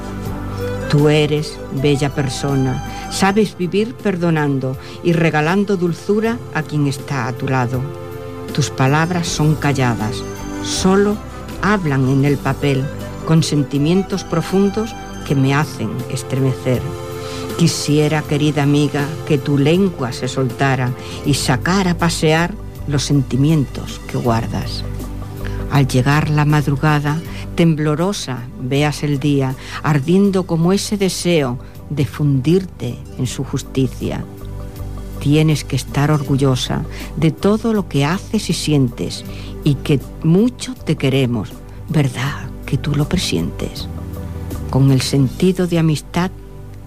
Tú eres bella persona, sabes vivir perdonando y regalando dulzura a quien está a tu lado. Tus palabras son calladas, solo hablan en el papel, con sentimientos profundos que me hacen estremecer. Quisiera, querida amiga, que tu lengua se soltara y sacara a pasear los sentimientos que guardas. Al llegar la madrugada, temblorosa veas el día, ardiendo como ese deseo de fundirte en su justicia. Tienes que estar orgullosa de todo lo que haces y sientes y que mucho te queremos, ¿verdad que tú lo presientes? Con el sentido de amistad,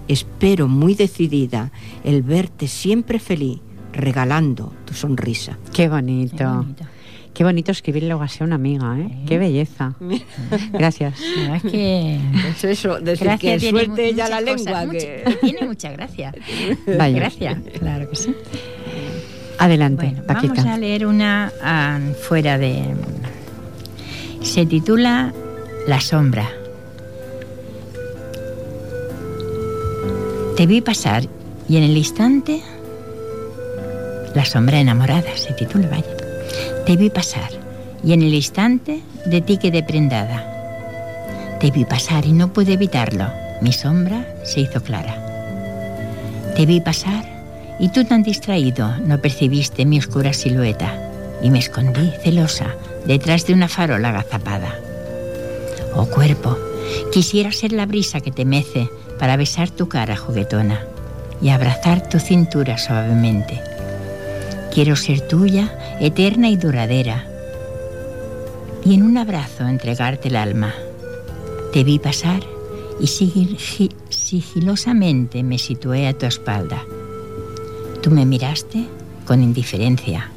espero muy decidida el verte siempre feliz, regalando tu sonrisa. Qué bonito. Qué bonito. Qué bonito escribirle algo así a una amiga, ¿eh? Qué belleza. (laughs) Gracias. es que... Es eso, decir que suelte ya la lengua. que... tiene mucha gracia. (laughs) Vaya. Gracias, claro que sí. Adelante, bueno, Vamos a leer una uh, fuera de... Se titula La sombra. Te vi pasar y en el instante... La sombra enamorada se titula, vaya. Te vi pasar y en el instante de ti quedé prendada. Te vi pasar y no pude evitarlo. Mi sombra se hizo clara. Te vi pasar y tú tan distraído no percibiste mi oscura silueta y me escondí celosa detrás de una farola agazapada. Oh cuerpo, quisiera ser la brisa que te mece para besar tu cara juguetona y abrazar tu cintura suavemente Quiero ser tuya, eterna y duradera, y en un abrazo entregarte el alma. Te vi pasar y sigilosamente me situé a tu espalda. Tú me miraste con indiferencia,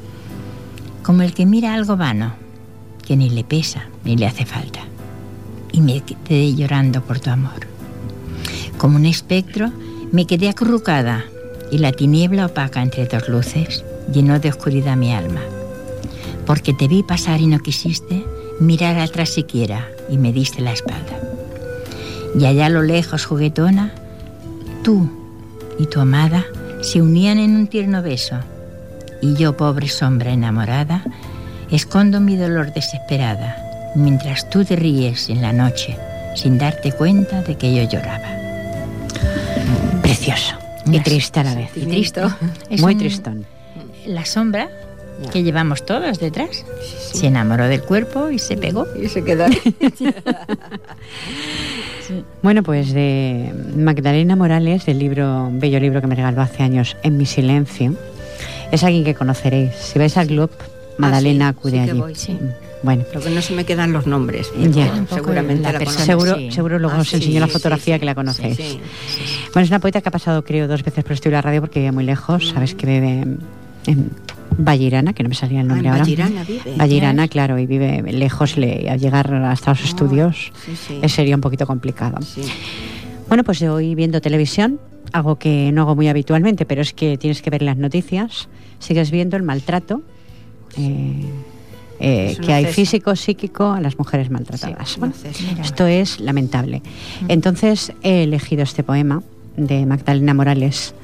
como el que mira algo vano, que ni le pesa ni le hace falta. Y me quedé llorando por tu amor. Como un espectro, me quedé acurrucada y la tiniebla opaca entre dos luces llenó de oscuridad mi alma. Porque te vi pasar y no quisiste mirar atrás siquiera y me diste la espalda. Y allá a lo lejos, juguetona, tú y tu amada se unían en un tierno beso. Y yo, pobre sombra enamorada, escondo mi dolor desesperada, mientras tú te ríes en la noche, sin darte cuenta de que yo lloraba. Precioso. Y triste a la vez. Y triste. Muy tristón la sombra que llevamos todos detrás. Se enamoró del cuerpo y se pegó. Y se quedó. (laughs) Bueno, pues de Magdalena Morales, del libro, bello libro que me regaló hace años, En mi silencio, es alguien que conoceréis. Si vais al club, ah, Magdalena acude allí. Mm, bueno. Lo que no se me quedan los nombres. seguramente la, Seguro, seguro luego ah, os enseño la fotografía que la conocéis. Bueno, es una poeta que ha pasado, creo, dos veces por estudio de la radio porque vive muy lejos. Sabes que vive en Vallirana, que no me salía el nombre ah, ahora. Vallirana vive. Vallirana, claro, y vive lejos, le, a llegar hasta los ah, estudios sería un poquito complicado. Bueno, pues hoy viendo televisión, algo que no hago muy habitualmente, pero es que tienes que ver las noticias, sigues viendo el maltrato. Eh, eh, que hay físico, psíquico a las mujeres maltratadas. esto es lamentable. Entonces he elegido este poema de Magdalena Morales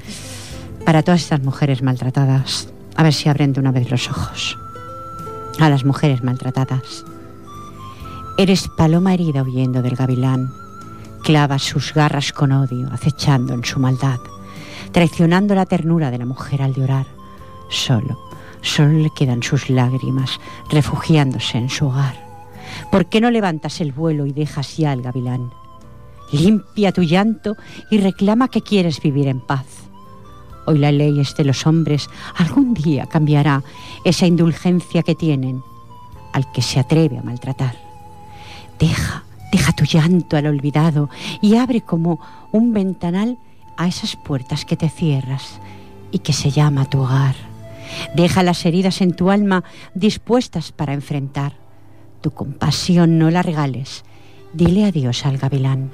para todas estas mujeres maltratadas. A ver si abren de una vez los ojos. A las mujeres maltratadas. Eres paloma herida huyendo del gavilán. Clavas sus garras con odio, acechando en su maldad, traicionando la ternura de la mujer al llorar. Solo, solo le quedan sus lágrimas, refugiándose en su hogar. ¿Por qué no levantas el vuelo y dejas ya al gavilán? Limpia tu llanto y reclama que quieres vivir en paz Hoy la ley es de los hombres. Algún día cambiará esa indulgencia que tienen al que se atreve a maltratar. Deja, deja tu llanto al olvidado y abre como un ventanal a esas puertas que te cierras y que se llama tu hogar. Deja las heridas en tu alma dispuestas para enfrentar. Tu compasión no la regales. Dile adiós al gavilán.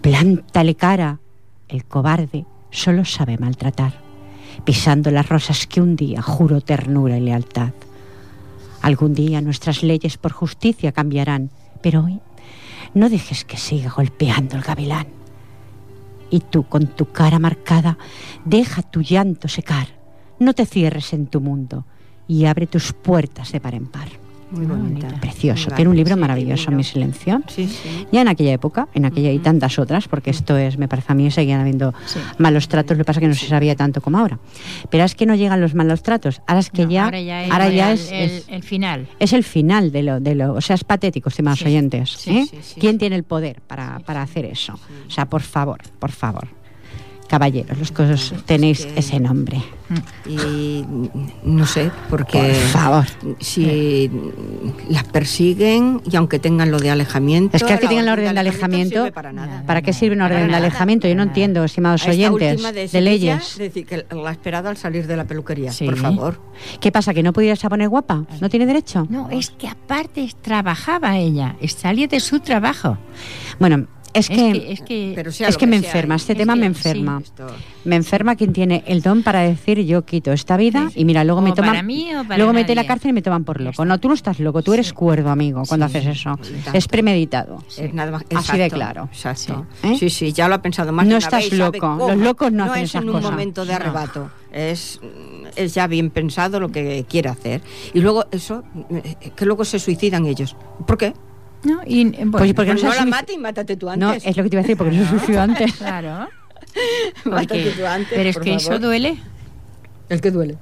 Plántale cara. El cobarde solo sabe maltratar, pisando las rosas que un día juró ternura y lealtad. Algún día nuestras leyes por justicia cambiarán, pero hoy no dejes que siga golpeando el gavilán. Y tú, con tu cara marcada, deja tu llanto secar. No te cierres en tu mundo y abre tus puertas de par en par. Muy bonita. Precioso. Muy Tiene un libro sí, maravilloso. Mi Silencio. Sí, sí. Ya en aquella época, en aquella y tantas otras, porque esto es, me parece a mí, seguían habiendo malos tratos, lo que pasa es que no se sabía tanto como ahora. Pero es que no llegan los malos tratos, ahora es que No, ya, ahora ya es, ahora ya el, es, el- es- el final. es el final de lo, de lo, o sea, es patético, estimados oyentes. ¿eh? ¿Quién tiene el poder para, para hacer eso? O sea, por favor, por favor. Caballeros, los cosas tenéis que- ese nombre. Y no sé, porque Por favor. si las persiguen y aunque tengan lo de alejamiento. Es que aquí tengan la orden de alejamiento. para nada. ¿Para qué sirve una Para orden de nada. alejamiento? Yo no entiendo, estimados oyentes, de, Sevilla, leyes. decir, que la ha esperado al salir de la peluquería. Sí. Por favor. ¿Qué pasa? ¿Que no pudiera irse a poner guapa? ¿No tiene derecho? No, es que aparte trabajaba ella, salía de su trabajo. Bueno, es Es que, es que, Pero sea es lo que me sea, enferma, este es tema me enferma. Me enferma quien tiene el don para decir yo quito esta vida y mira, luego O me toman para mí o para luego mete la cárcel y me toman por loco. No, tú no estás loco, tú eres cuerdo, amigo, cuando haces eso. Es premeditado. Es nada más Así de claro. Exacto. Sí. ¿Eh? Sí, sí, ya lo ha pensado más No estás vez loco. Los locos no hacen es esas en un momento de No. arrebato. Es, es ya bien pensado lo que quiere hacer. Y luego eso, eh, que luego se suicidan ellos. ¿Por qué? No, y, bueno, Pues porque no no se la mate y mátate tú No, antes. es lo que te iba a decir, porque no se suicidó antes. Claro. Mátate tú antes, pero es por que eso duele, El que duele.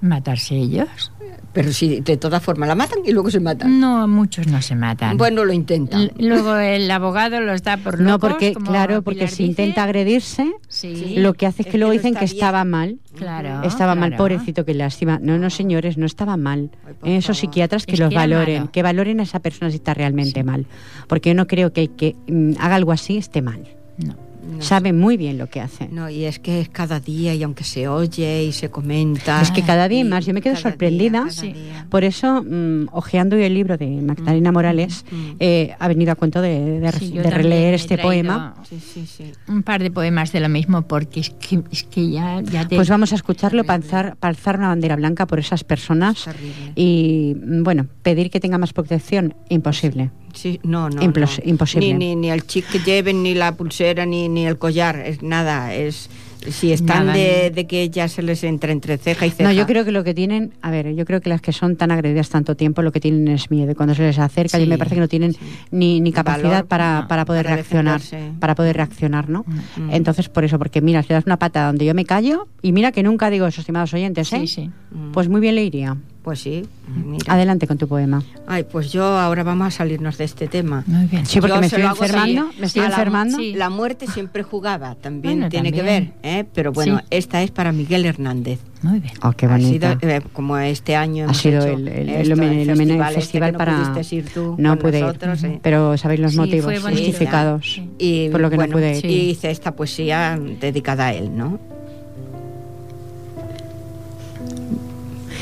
Matarse ellos. Pero si de todas formas la matan y luego se matan. No, muchos no se matan. Bueno, lo intentan. L- Luego el abogado los da por locos. No, porque, como claro, porque Pilar si dice. intenta agredirse, Sí, lo que hace es que luego dicen que bien. estaba mal. claro. Estaba mal, pobrecito, que lástima. No, no, señores, no estaba mal. Ay, por Esos psiquiatras que Es los que valoren, malo. que valoren a esa persona si está realmente mal. Porque yo no creo que el que mm, haga algo así esté mal. No. No Sabe muy bien lo que hace. No, y es que es cada día y aunque se oye y se comenta. Es que cada día y más, yo me quedo día, sorprendida. cada Sí. día. Por eso, mm, hojeando hoy el libro de Magdalena Morales, mm. eh, ha venido a cuento de, de- Sí, de releer este poema. Sí, sí, sí. Un par de poemas de lo mismo, porque es que, es que ya, ya te... Pues vamos a escucharlo para Terrible. alzar, para alzar una bandera blanca por esas personas Terrible. y, mm, bueno, pedir que tenga más protección, imposible. Sí, no, no, Implos- no. imposible. Ni, ni, ni el chip que lleven, ni la pulsera, ni, ni el collar, es nada. Es si están Nada, de, que ya se les entra entre ceja y ceja. No, yo creo que lo que tienen, a ver, yo creo que las que son tan agredidas tanto tiempo, lo que tienen es miedo. Cuando se les acerca, Sí, yo me parece que no tienen sí. ni, ni capacidad Valor, para, no, para poder para reaccionar. Para poder reaccionar, ¿no? Mm. Entonces, por eso, porque mira, si le das una pata donde yo me callo, y mira que nunca digo eso, estimados oyentes, ¿eh? Sí, sí. Mm. Pues muy bien le iría. Pues sí, mira. Adelante con tu poema. Ay, pues yo ahora vamos a salirnos de este tema. Muy bien. Sí, porque Yo me estoy enfermando, me estoy A la- enfermando. sí. La muerte siempre jugaba, también Bueno, tiene que también. ver, ¿eh? pero bueno, Sí. esta es para Miguel Hernández. Muy bien. Oh, qué sido, eh, como este año ha sido el, el, esto, el el el este festival que no para pudiste ir tú no con pude ir. nosotros, eh. pero sabéis los Sí, motivos bonito. justificados Sí. y por lo que bueno, no pude ir. Sí. y hice esta poesía dedicada a él, ¿no?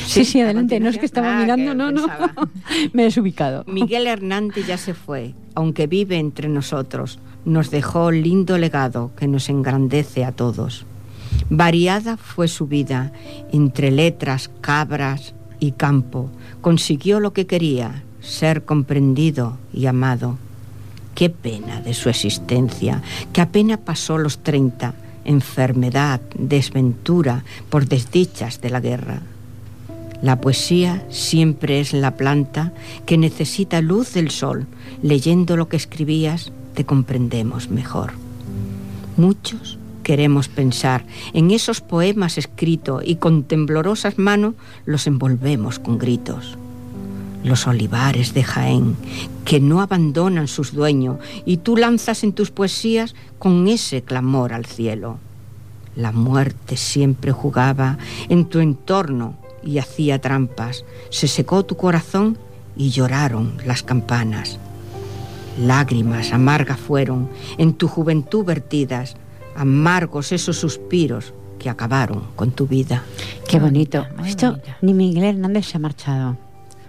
Sí, sí, adelante. No es que estaba mirando, Ah, no, no. (laughs) Me he desubicado. Miguel Hernández ya se fue, aunque vive entre nosotros. Nos dejó lindo legado que nos engrandece a todos. Variada fue su vida, entre letras, cabras y campo. Consiguió lo que quería, ser comprendido y amado. Qué pena de su existencia, que apenas pasó los 30, enfermedad, desventura, por desdichas de la guerra. La poesía siempre es la planta que necesita luz del sol. Leyendo lo que escribías, te comprendemos mejor. Muchos queremos pensar en esos poemas escritos y con temblorosas manos los envolvemos con gritos. Los olivares de Jaén, que no abandonan sus dueños, y tú lanzas en tus poesías con ese clamor al cielo. La muerte siempre jugaba en tu entorno y hacía trampas. Se secó tu corazón y lloraron las campanas. Lágrimas amargas fueron en tu juventud vertidas, amargos esos suspiros que acabaron con tu vida. Qué bonito. Esto ni Miguel Hernández se ha marchado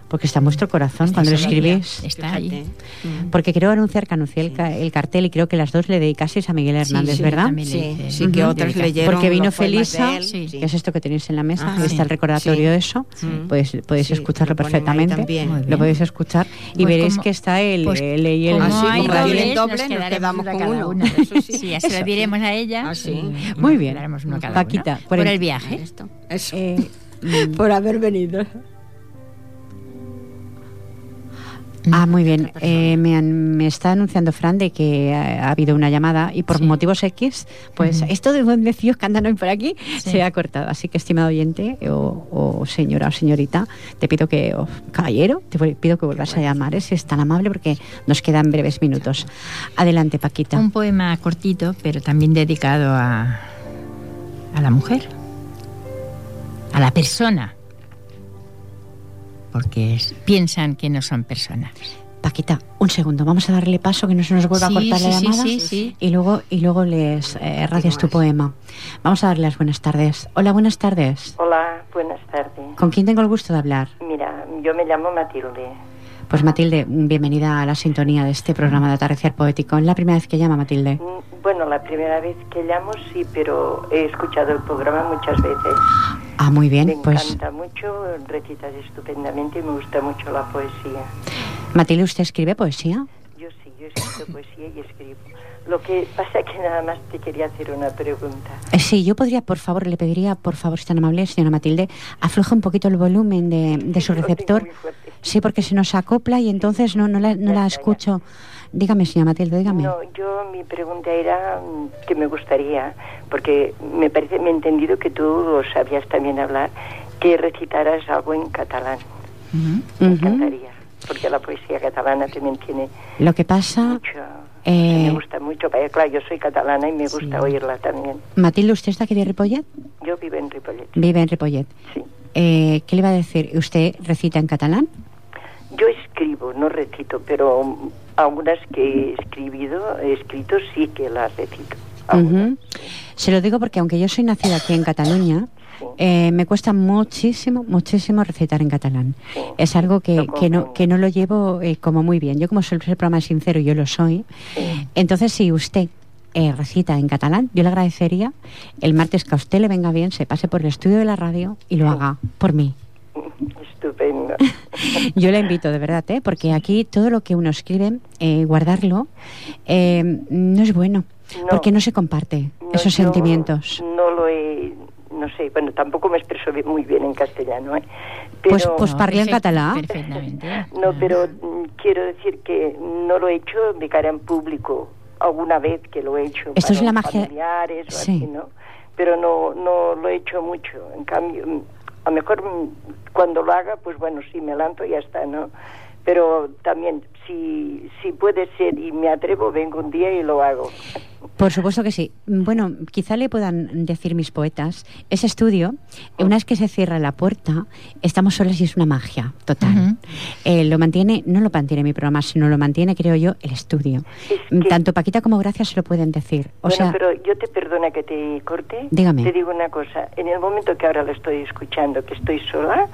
porque está en vuestro corazón cuando lo escribís. Está ahí. Mm. Porque quiero anunciar que anuncié el, el, cartel y creo que las dos le dedicaseis a Miguel Hernández, sí, ¿verdad? Sí, sí, que otras leyeron. Porque vino Felisa, que es esto que tenéis en la mesa, Ajá, está el recordatorio de eso. Podéis, podéis escucharlo perfectamente. Lo podéis escuchar y pues veréis como, que está el, pues, el, el, el, como así, hay el doble, doble, nos, nos quedamos con uno. (laughs) Eso sí, sí así lo diremos a ella. Ah, sí. Muy bien. Paquita, por, el, viaje. Esto. Eso. Eh, por haber venido. Ah, muy bien. Eh, me, han, me, está anunciando Fran de que ha, ha habido una llamada y por sí. motivos X, pues uh -huh. esto de bendecidos que andan hoy por aquí sí. se ha cortado. Así que, estimado oyente o, o, señora o señorita, te pido que, o caballero, te pido que vuelvas a llamar, ¿eh? si es tan amable, porque nos quedan breves minutos. Adelante, Paquita. Un poema cortito, pero también dedicado a, a la mujer, a la persona porque es, piensan que no son personas. Paquita, un segundo, vamos a darle paso que no se nos vuelva sí, a cortar sí, la llamada sí, sí, y luego y luego les eh, radias tu poema. Vamos a darle las buenas tardes. Hola, buenas tardes. Hola, buenas tardes. ¿Con quién tengo el gusto de hablar? Mira, yo me llamo Matilde. Pues Matilde, bienvenida a la sintonía de este programa de Atardecer Poético. ¿Es la primera vez que llama, Matilde? Bueno, la primera vez que llamo sí, pero he escuchado el programa muchas veces. Ah, muy bien. Me pues... encanta mucho, recitas estupendamente y me gusta mucho la poesía. Matilde, ¿usted escribe poesía? Yo sí, yo escribo poesía y escribo. Lo que pasa es que nada más te quería hacer una pregunta. Eh, sí, yo podría, por favor, le pediría, por favor, si tan amable, señora Matilde, afloje un poquito el volumen de, de su receptor. Sí, porque se nos acopla y entonces no, no la, no la escucho. Dígame, señora Matilde, dígame. No, yo mi pregunta era mm, que me gustaría, porque me parece, me he entendido que tú sabías también hablar, que recitaras algo en catalán. Uh -huh. Me encantaría, porque la poesía catalana también tiene Lo que pasa... mucho... Eh... Me gusta mucho, claro, yo soy catalana y me gusta sí. oírla también. Matilde, ¿usted está aquí de Ripollet? Yo vivo en Ripollet. Vive en Ripollet. Sí. Eh, ¿Qué le iba a decir? ¿Usted recita en catalán? Escribo, no recito, pero algunas que he escribido, he escrito sí que las recito. Uh -huh. Se lo digo porque aunque yo soy nacida aquí en Cataluña, sí. eh, me cuesta muchísimo, muchísimo recitar en catalán. Sí. Es algo que, que, no, que no lo llevo eh, como muy bien. Yo como soy el programa sincero, yo lo soy. Sí. Entonces, si usted eh, recita en catalán, yo le agradecería el martes que a usted le venga bien, se pase por el estudio de la radio y lo haga por mí. (laughs) Estupendo. (laughs) Yo le invito, de verdad, ¿eh? porque aquí todo lo que uno escribe, eh, guardarlo, eh, no es bueno, no, porque no se comparte no, esos yo sentimientos. No lo he, no sé, bueno, tampoco me expreso muy bien en castellano, ¿eh? Pero, pues pues no, parle en catalán. Perfectamente. No, pero quiero decir que no lo he hecho de cara en público alguna vez que lo he hecho Esto para es la magia. familiares o sí. así, ¿no? Pero no, no lo he hecho mucho. En cambio, a lo mejor cuando lo haga, pues bueno, sí, me lanzo y ya está, ¿no? Pero también, si, si puede ser y me atrevo, vengo un día y lo hago. Por supuesto que sí. Bueno, quizá le puedan decir mis poetas, ese estudio, una vez que se cierra la puerta, estamos solas y es una magia total. Uh -huh. eh, lo mantiene, no lo mantiene mi programa, sino lo mantiene, creo yo, el estudio. Es que... Tanto Paquita como Gracia se lo pueden decir. O bueno, sea, pero yo te perdona que te corte. Dígame. Te digo una cosa. En el momento que ahora lo estoy escuchando, que estoy sola,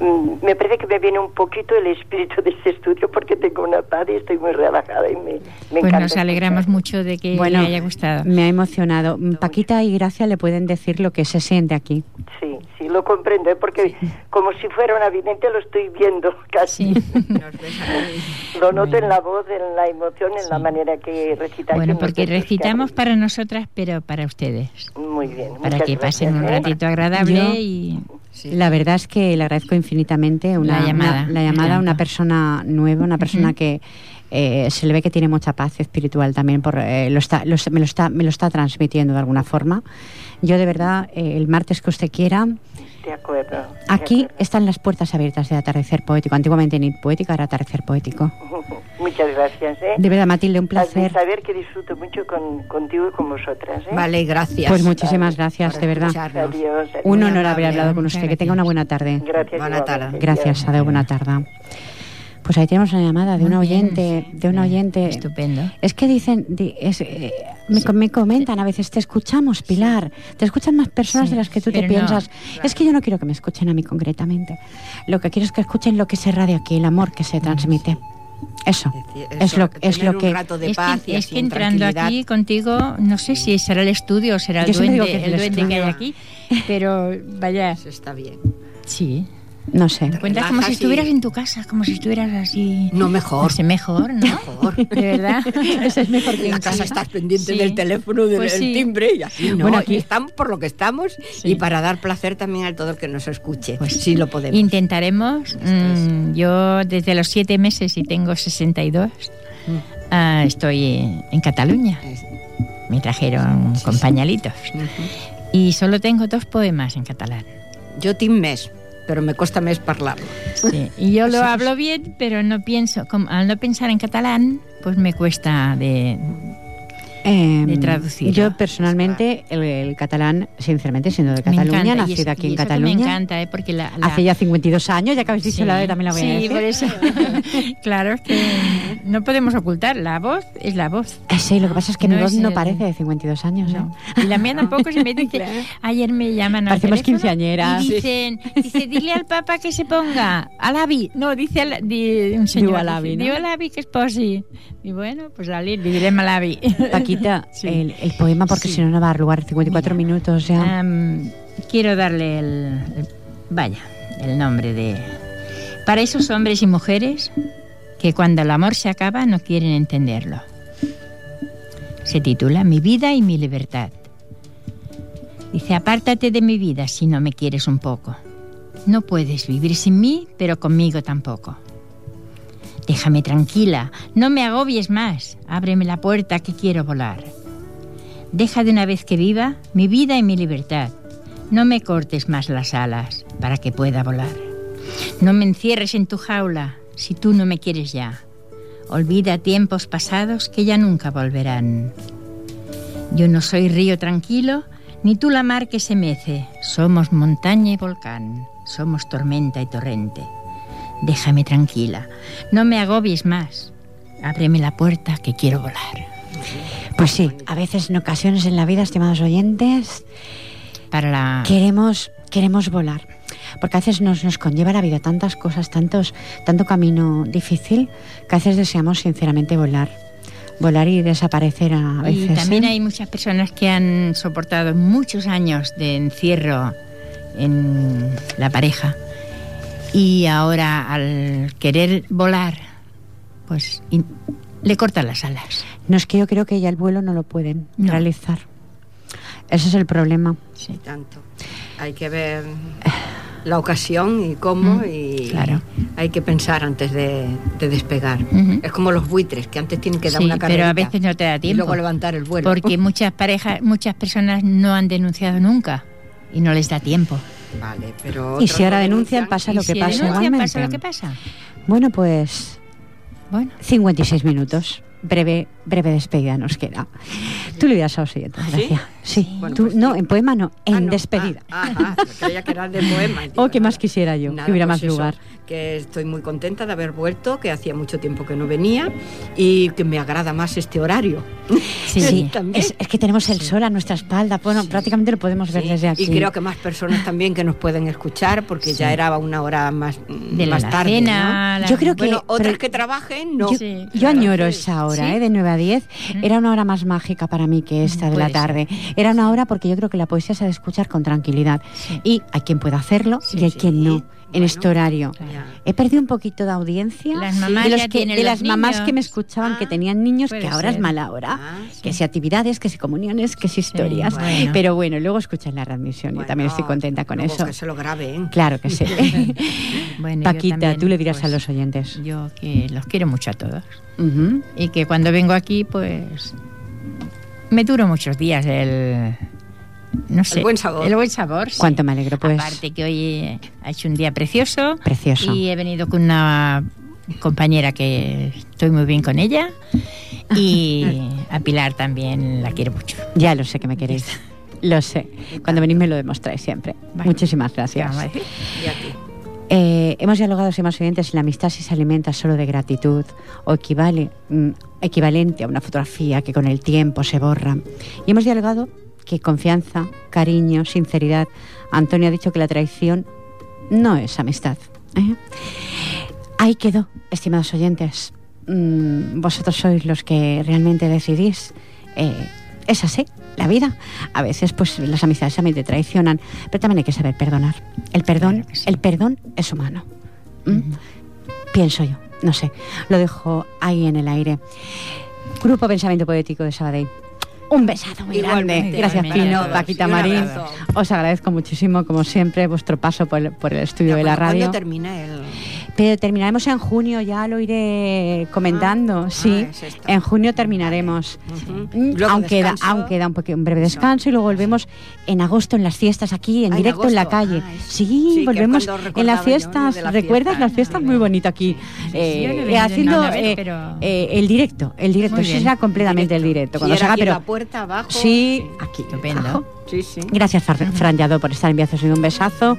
me parece que me viene un poquito el espíritu de este estudio porque tengo una paz y estoy muy relajada y me, me pues encanta. nos alegramos escuchar. mucho de que bueno, le haya gustado. Me ha emocionado. Paquita y Gracia le pueden decir lo que se siente aquí. Sí, sí, lo comprendo, ¿eh? porque sí. como si fuera una vidente lo estoy viendo casi. Sí. (laughs) lo noto en la voz, en la emoción, en sí. la manera que recitáis. Bueno, porque recitamos para nosotras, pero para ustedes. Muy bien. Para que pasen un ratito agradable Yo, y... La verdad es que le agradezco infinitamente una la llamada, una, la llamada a una persona nueva, una persona uh -huh. que eh, se le ve que tiene mucha paz espiritual también, por, eh, lo está, lo, me, lo está, me lo está transmitiendo de alguna forma. Yo de verdad, eh, el martes que usted quiera, De acuerdo. Aquí están las puertas abiertas de Atardecer Poético. Antiguamente ni Poética era Atardecer Poético. (laughs) Muchas gracias. ¿eh? De verdad, Matilde, un placer. saber que disfruto mucho con, contigo y con vosotras. ¿eh? Vale, gracias. Pues muchísimas gracias, de verdad. Adiós, Un honor haber hablado con usted. Que tenga una buena tarde. Gracias. Buena tarde. Gracias, Adeu, buena tarde. Pues ahí tenemos una llamada de Muy una bien, oyente, sí. de una oyente. Estupendo. Es que dicen, di- es, eh, me, me comentan a veces, te escuchamos, Pilar, te escuchan más personas Sí, de las que tú te pero no, piensas. Es que yo no quiero que me escuchen a mí concretamente. Lo que quiero es que escuchen lo que se radia aquí, el amor que se transmite. Eso, es lo, es tener lo que... un rato de es paz que, y es que en entrando aquí contigo, no sé si será el estudio o será el Yo duende, que es el el duende que hay aquí, pero vaya, Eso está bien. sí. No sé. Te cuentas como si y- estuvieras en tu casa, como si estuvieras así. No mejor. No sé, mejor, ¿no? Mejor. (laughs) De verdad. Eso (laughs) es mejor que En en casa casa. estás pendiente Sí. del teléfono, del Pues sí. timbre y así. No, Bueno, aquí- estamos por lo que estamos Sí. y para dar placer también a todo el que nos escuche. Pues sí lo podemos. Intentaremos. mm, yo desde los siete meses y tengo 62, ah, estoy en Cataluña. Es- Me trajeron con pañalitos. Y solo tengo dos poemas en catalán. Jo tinc més, però me costa més parlar-lo. Sí, Y yo lo hablo bien, pero no pienso, como, al no pensar en catalán, pues me cuesta de... Eh, de traducir. Yo personalmente, el, el catalán, sinceramente, siendo de Cataluña, nacido aquí y en Cataluña. Me encanta, ¿eh? porque la, la- Hace ya 52 años, ya que habéis dicho Sí, la de también la voy a sí, decir. por eso. (laughs) claro, es que no podemos ocultar. La voz es la voz. Eh, sí, lo que pasa es que No mi voz no el- parece de 52 años. ¿eh? No. Y la mía tampoco se me (laughs) dice. Ayer me llaman al Parecemos quinceañeras. Y dicen, dice, dile al papa que se ponga. Al avi. No, dice al, di, un señor. Diu a l'avi, dice, no? Diu a l'avi que es posi. Y bueno, pues ali, li direm a l'avi. (laughs) Paquita, Sí. el, el poema, porque Sí. si no, no va a dar lugar 54 Mira. minutos ya. Am, quiero darle el, el- Vaya, el nombre de... Para esos hombres y mujeres que cuando el amor se acaba no quieren entenderlo. Se titula Mi vida y mi libertad. Dice, apártate de mi vida si no me quieres un poco. No puedes vivir sin mí, pero conmigo tampoco. Déjame tranquila, no me agobies más, ábreme la puerta que quiero volar. Deja de una vez que viva mi vida y mi libertad. No me cortes más las alas para que pueda volar. No me encierres en tu jaula si tú no me quieres ya. Olvida tiempos pasados que ya nunca volverán. Yo no soy río tranquilo, ni tú la mar que se mece. Somos montaña y volcán, somos tormenta y torrente. Déjame tranquila, no me agobies más. Ábreme la puerta que quiero volar. Pues sí, a veces en ocasiones en la vida, estimados oyentes, Para la... queremos, queremos volar. Porque a veces nos, nos conlleva la vida tantas cosas, tantos, tanto camino difícil, que a veces deseamos sinceramente volar. Volar y desaparecer a Y veces. también ¿eh? hay muchas personas que han soportado muchos años de encierro en la pareja y ahora al querer volar, pues in- le cortan las alas. No es que yo creo que ya el vuelo no lo pueden No. realizar. Ese es el problema. Y tanto. Hay que ver (sighs) la ocasión y cómo Mm, y claro. hay que pensar antes de, de despegar. Es como los buitres, que antes tienen que dar Sí, una pero carrera a veces no te da y tiempo. luego levantar el vuelo. Porque muchas parejas, muchas personas no han denunciado nunca y no les da tiempo. Vale, pero Y si ahora denuncian, denuncian pasa Y lo que si pasa denuncian, pasa lo que pasa. Bueno, pues Bueno, 56 minutos. Breve, breve despedida nos queda. Tú lo ibas a seguir, gracias. ¿Ah, sí, sí. Bueno, tú, pues, no, en poema no, ah, en no. despedida. Ah, ah creía que era de poema. Digo, (laughs) oh, qué más quisiera yo, nada, que hubiera pues más lugar. Que estoy muy contenta de haber vuelto, que hacía mucho tiempo que no venía y que me agrada más este horario. Sí, (laughs) sí. Es, es, que tenemos el sol a nuestra espalda, bueno, prácticamente lo podemos ver desde aquí. Y creo que más personas también que nos pueden escuchar, porque ya era una hora más, de más la tarde. Cena, ¿no? la... Yo creo que... Bueno, otras pero... que trabajen, no. Yo, yo añoro esa hora, ¿eh? De nueva 10, era una hora más mágica para mí que esta de la tarde. Era una hora porque yo creo que la poesía se ha de escuchar con tranquilidad. Y hay quien pueda hacerlo y hay quien no en Bueno, este horario. He perdido un poquito de audiencia Las mamás de, los que- de los las mamás niños. que me escuchaban que Ah, tenían niños, que ahora es mala hora. Ah, Que si actividades, que si comuniones, que si historias. bueno. Pero bueno, luego escuchan la readmisión. Bueno, yo también estoy contenta con luego eso. Que se lo. Claro que sí. (laughs) (laughs) Paquita, también, tú le dirás a pues, los oyentes. Yo que los quiero mucho a todos. Y que cuando vengo aquí, pues me duro muchos días el, no sé. El buen sabor. El buen sabor. sí. Cuánto me alegro, pues. Aparte que hoy ha hecho un día precioso. Precioso. Y he venido con una compañera que estoy muy bien con ella. Y (laughs) a Pilar también la quiero mucho. Ya lo sé que me queréis. Lo sé. Cuando venís me lo demostráis siempre. Bueno, Muchísimas ¿Qué gracias. vamos a decir? Y a ti. Eh, hemos dialogado, señores oyentes, si la amistad si se alimenta solo de gratitud o equivale, mm, equivalente a una fotografía que con el tiempo se borra. Y hemos dialogado que confianza, cariño, sinceridad. Antonio ha dicho que la traición no es amistad. ¿eh? Ahí quedó, estimados oyentes. Mm, vosotros sois los que realmente decidís. Eh, es así, la vida. A veces, pues, las amistades también te traicionan, pero también hay que saber perdonar. El perdón, Claro que sí. el perdón es humano. ¿Mm? Pienso yo, no sé. Lo dejo ahí en el aire. Grupo Pensamiento Poético de Sabadell. Un besazo muy Igualmente, grande. Gracias, Pino. Paquita Marín. Os agradezco muchísimo, como siempre, vuestro paso por el, por el estudio de la ¿Cuándo- radio. ¿Cuándo termina el...? Pero terminaremos en junio, ya lo iré comentando. Ah, sí, ah, es en junio terminaremos. Mm, aunque, da, aunque da un, breve descanso y luego volvemos en agosto en las fiestas aquí, en Ah, directo en la calle. Ah, sí, volvemos en las fiestas. ¿Recuerdas las fiestas? Muy bonito aquí. Sí, eh, sí, eh, haciendo vez, eh, pero- eh, el directo. El directo. Eso será completamente el Directo. Cuando se haga, pero. la puerta, abajo. Sí, Sí. aquí. Estupendo. Abajo. Sí, sí. Gracias, Fran Lladó, por estar enviados y un besazo.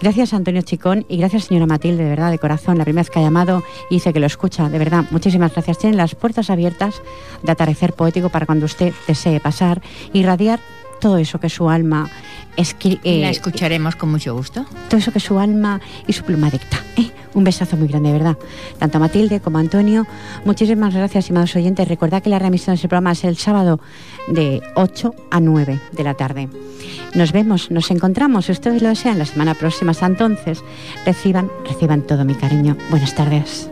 Gracias, Antonio Chicón. Y gracias, señora Matilde, de verdad, de corazón. La primera vez que ha llamado y dice que lo escucha. De verdad, muchísimas gracias. Tienen las puertas abiertas de atardecer poético para cuando usted desee pasar, irradiar todo eso que su alma eh, la escucharemos con mucho gusto. todo eso que su alma y su pluma dicta. ¿eh? Un besazo muy grande, de verdad. Tanto a Matilde como a Antonio. Muchísimas gracias, estimados oyentes. Recordad que la remisión de ese programa es el sábado de 8 a 9 de la tarde. Nos vemos, nos encontramos, si ustedes lo desean, la semana próxima. Hasta entonces, reciban, reciban todo mi cariño. Buenas tardes.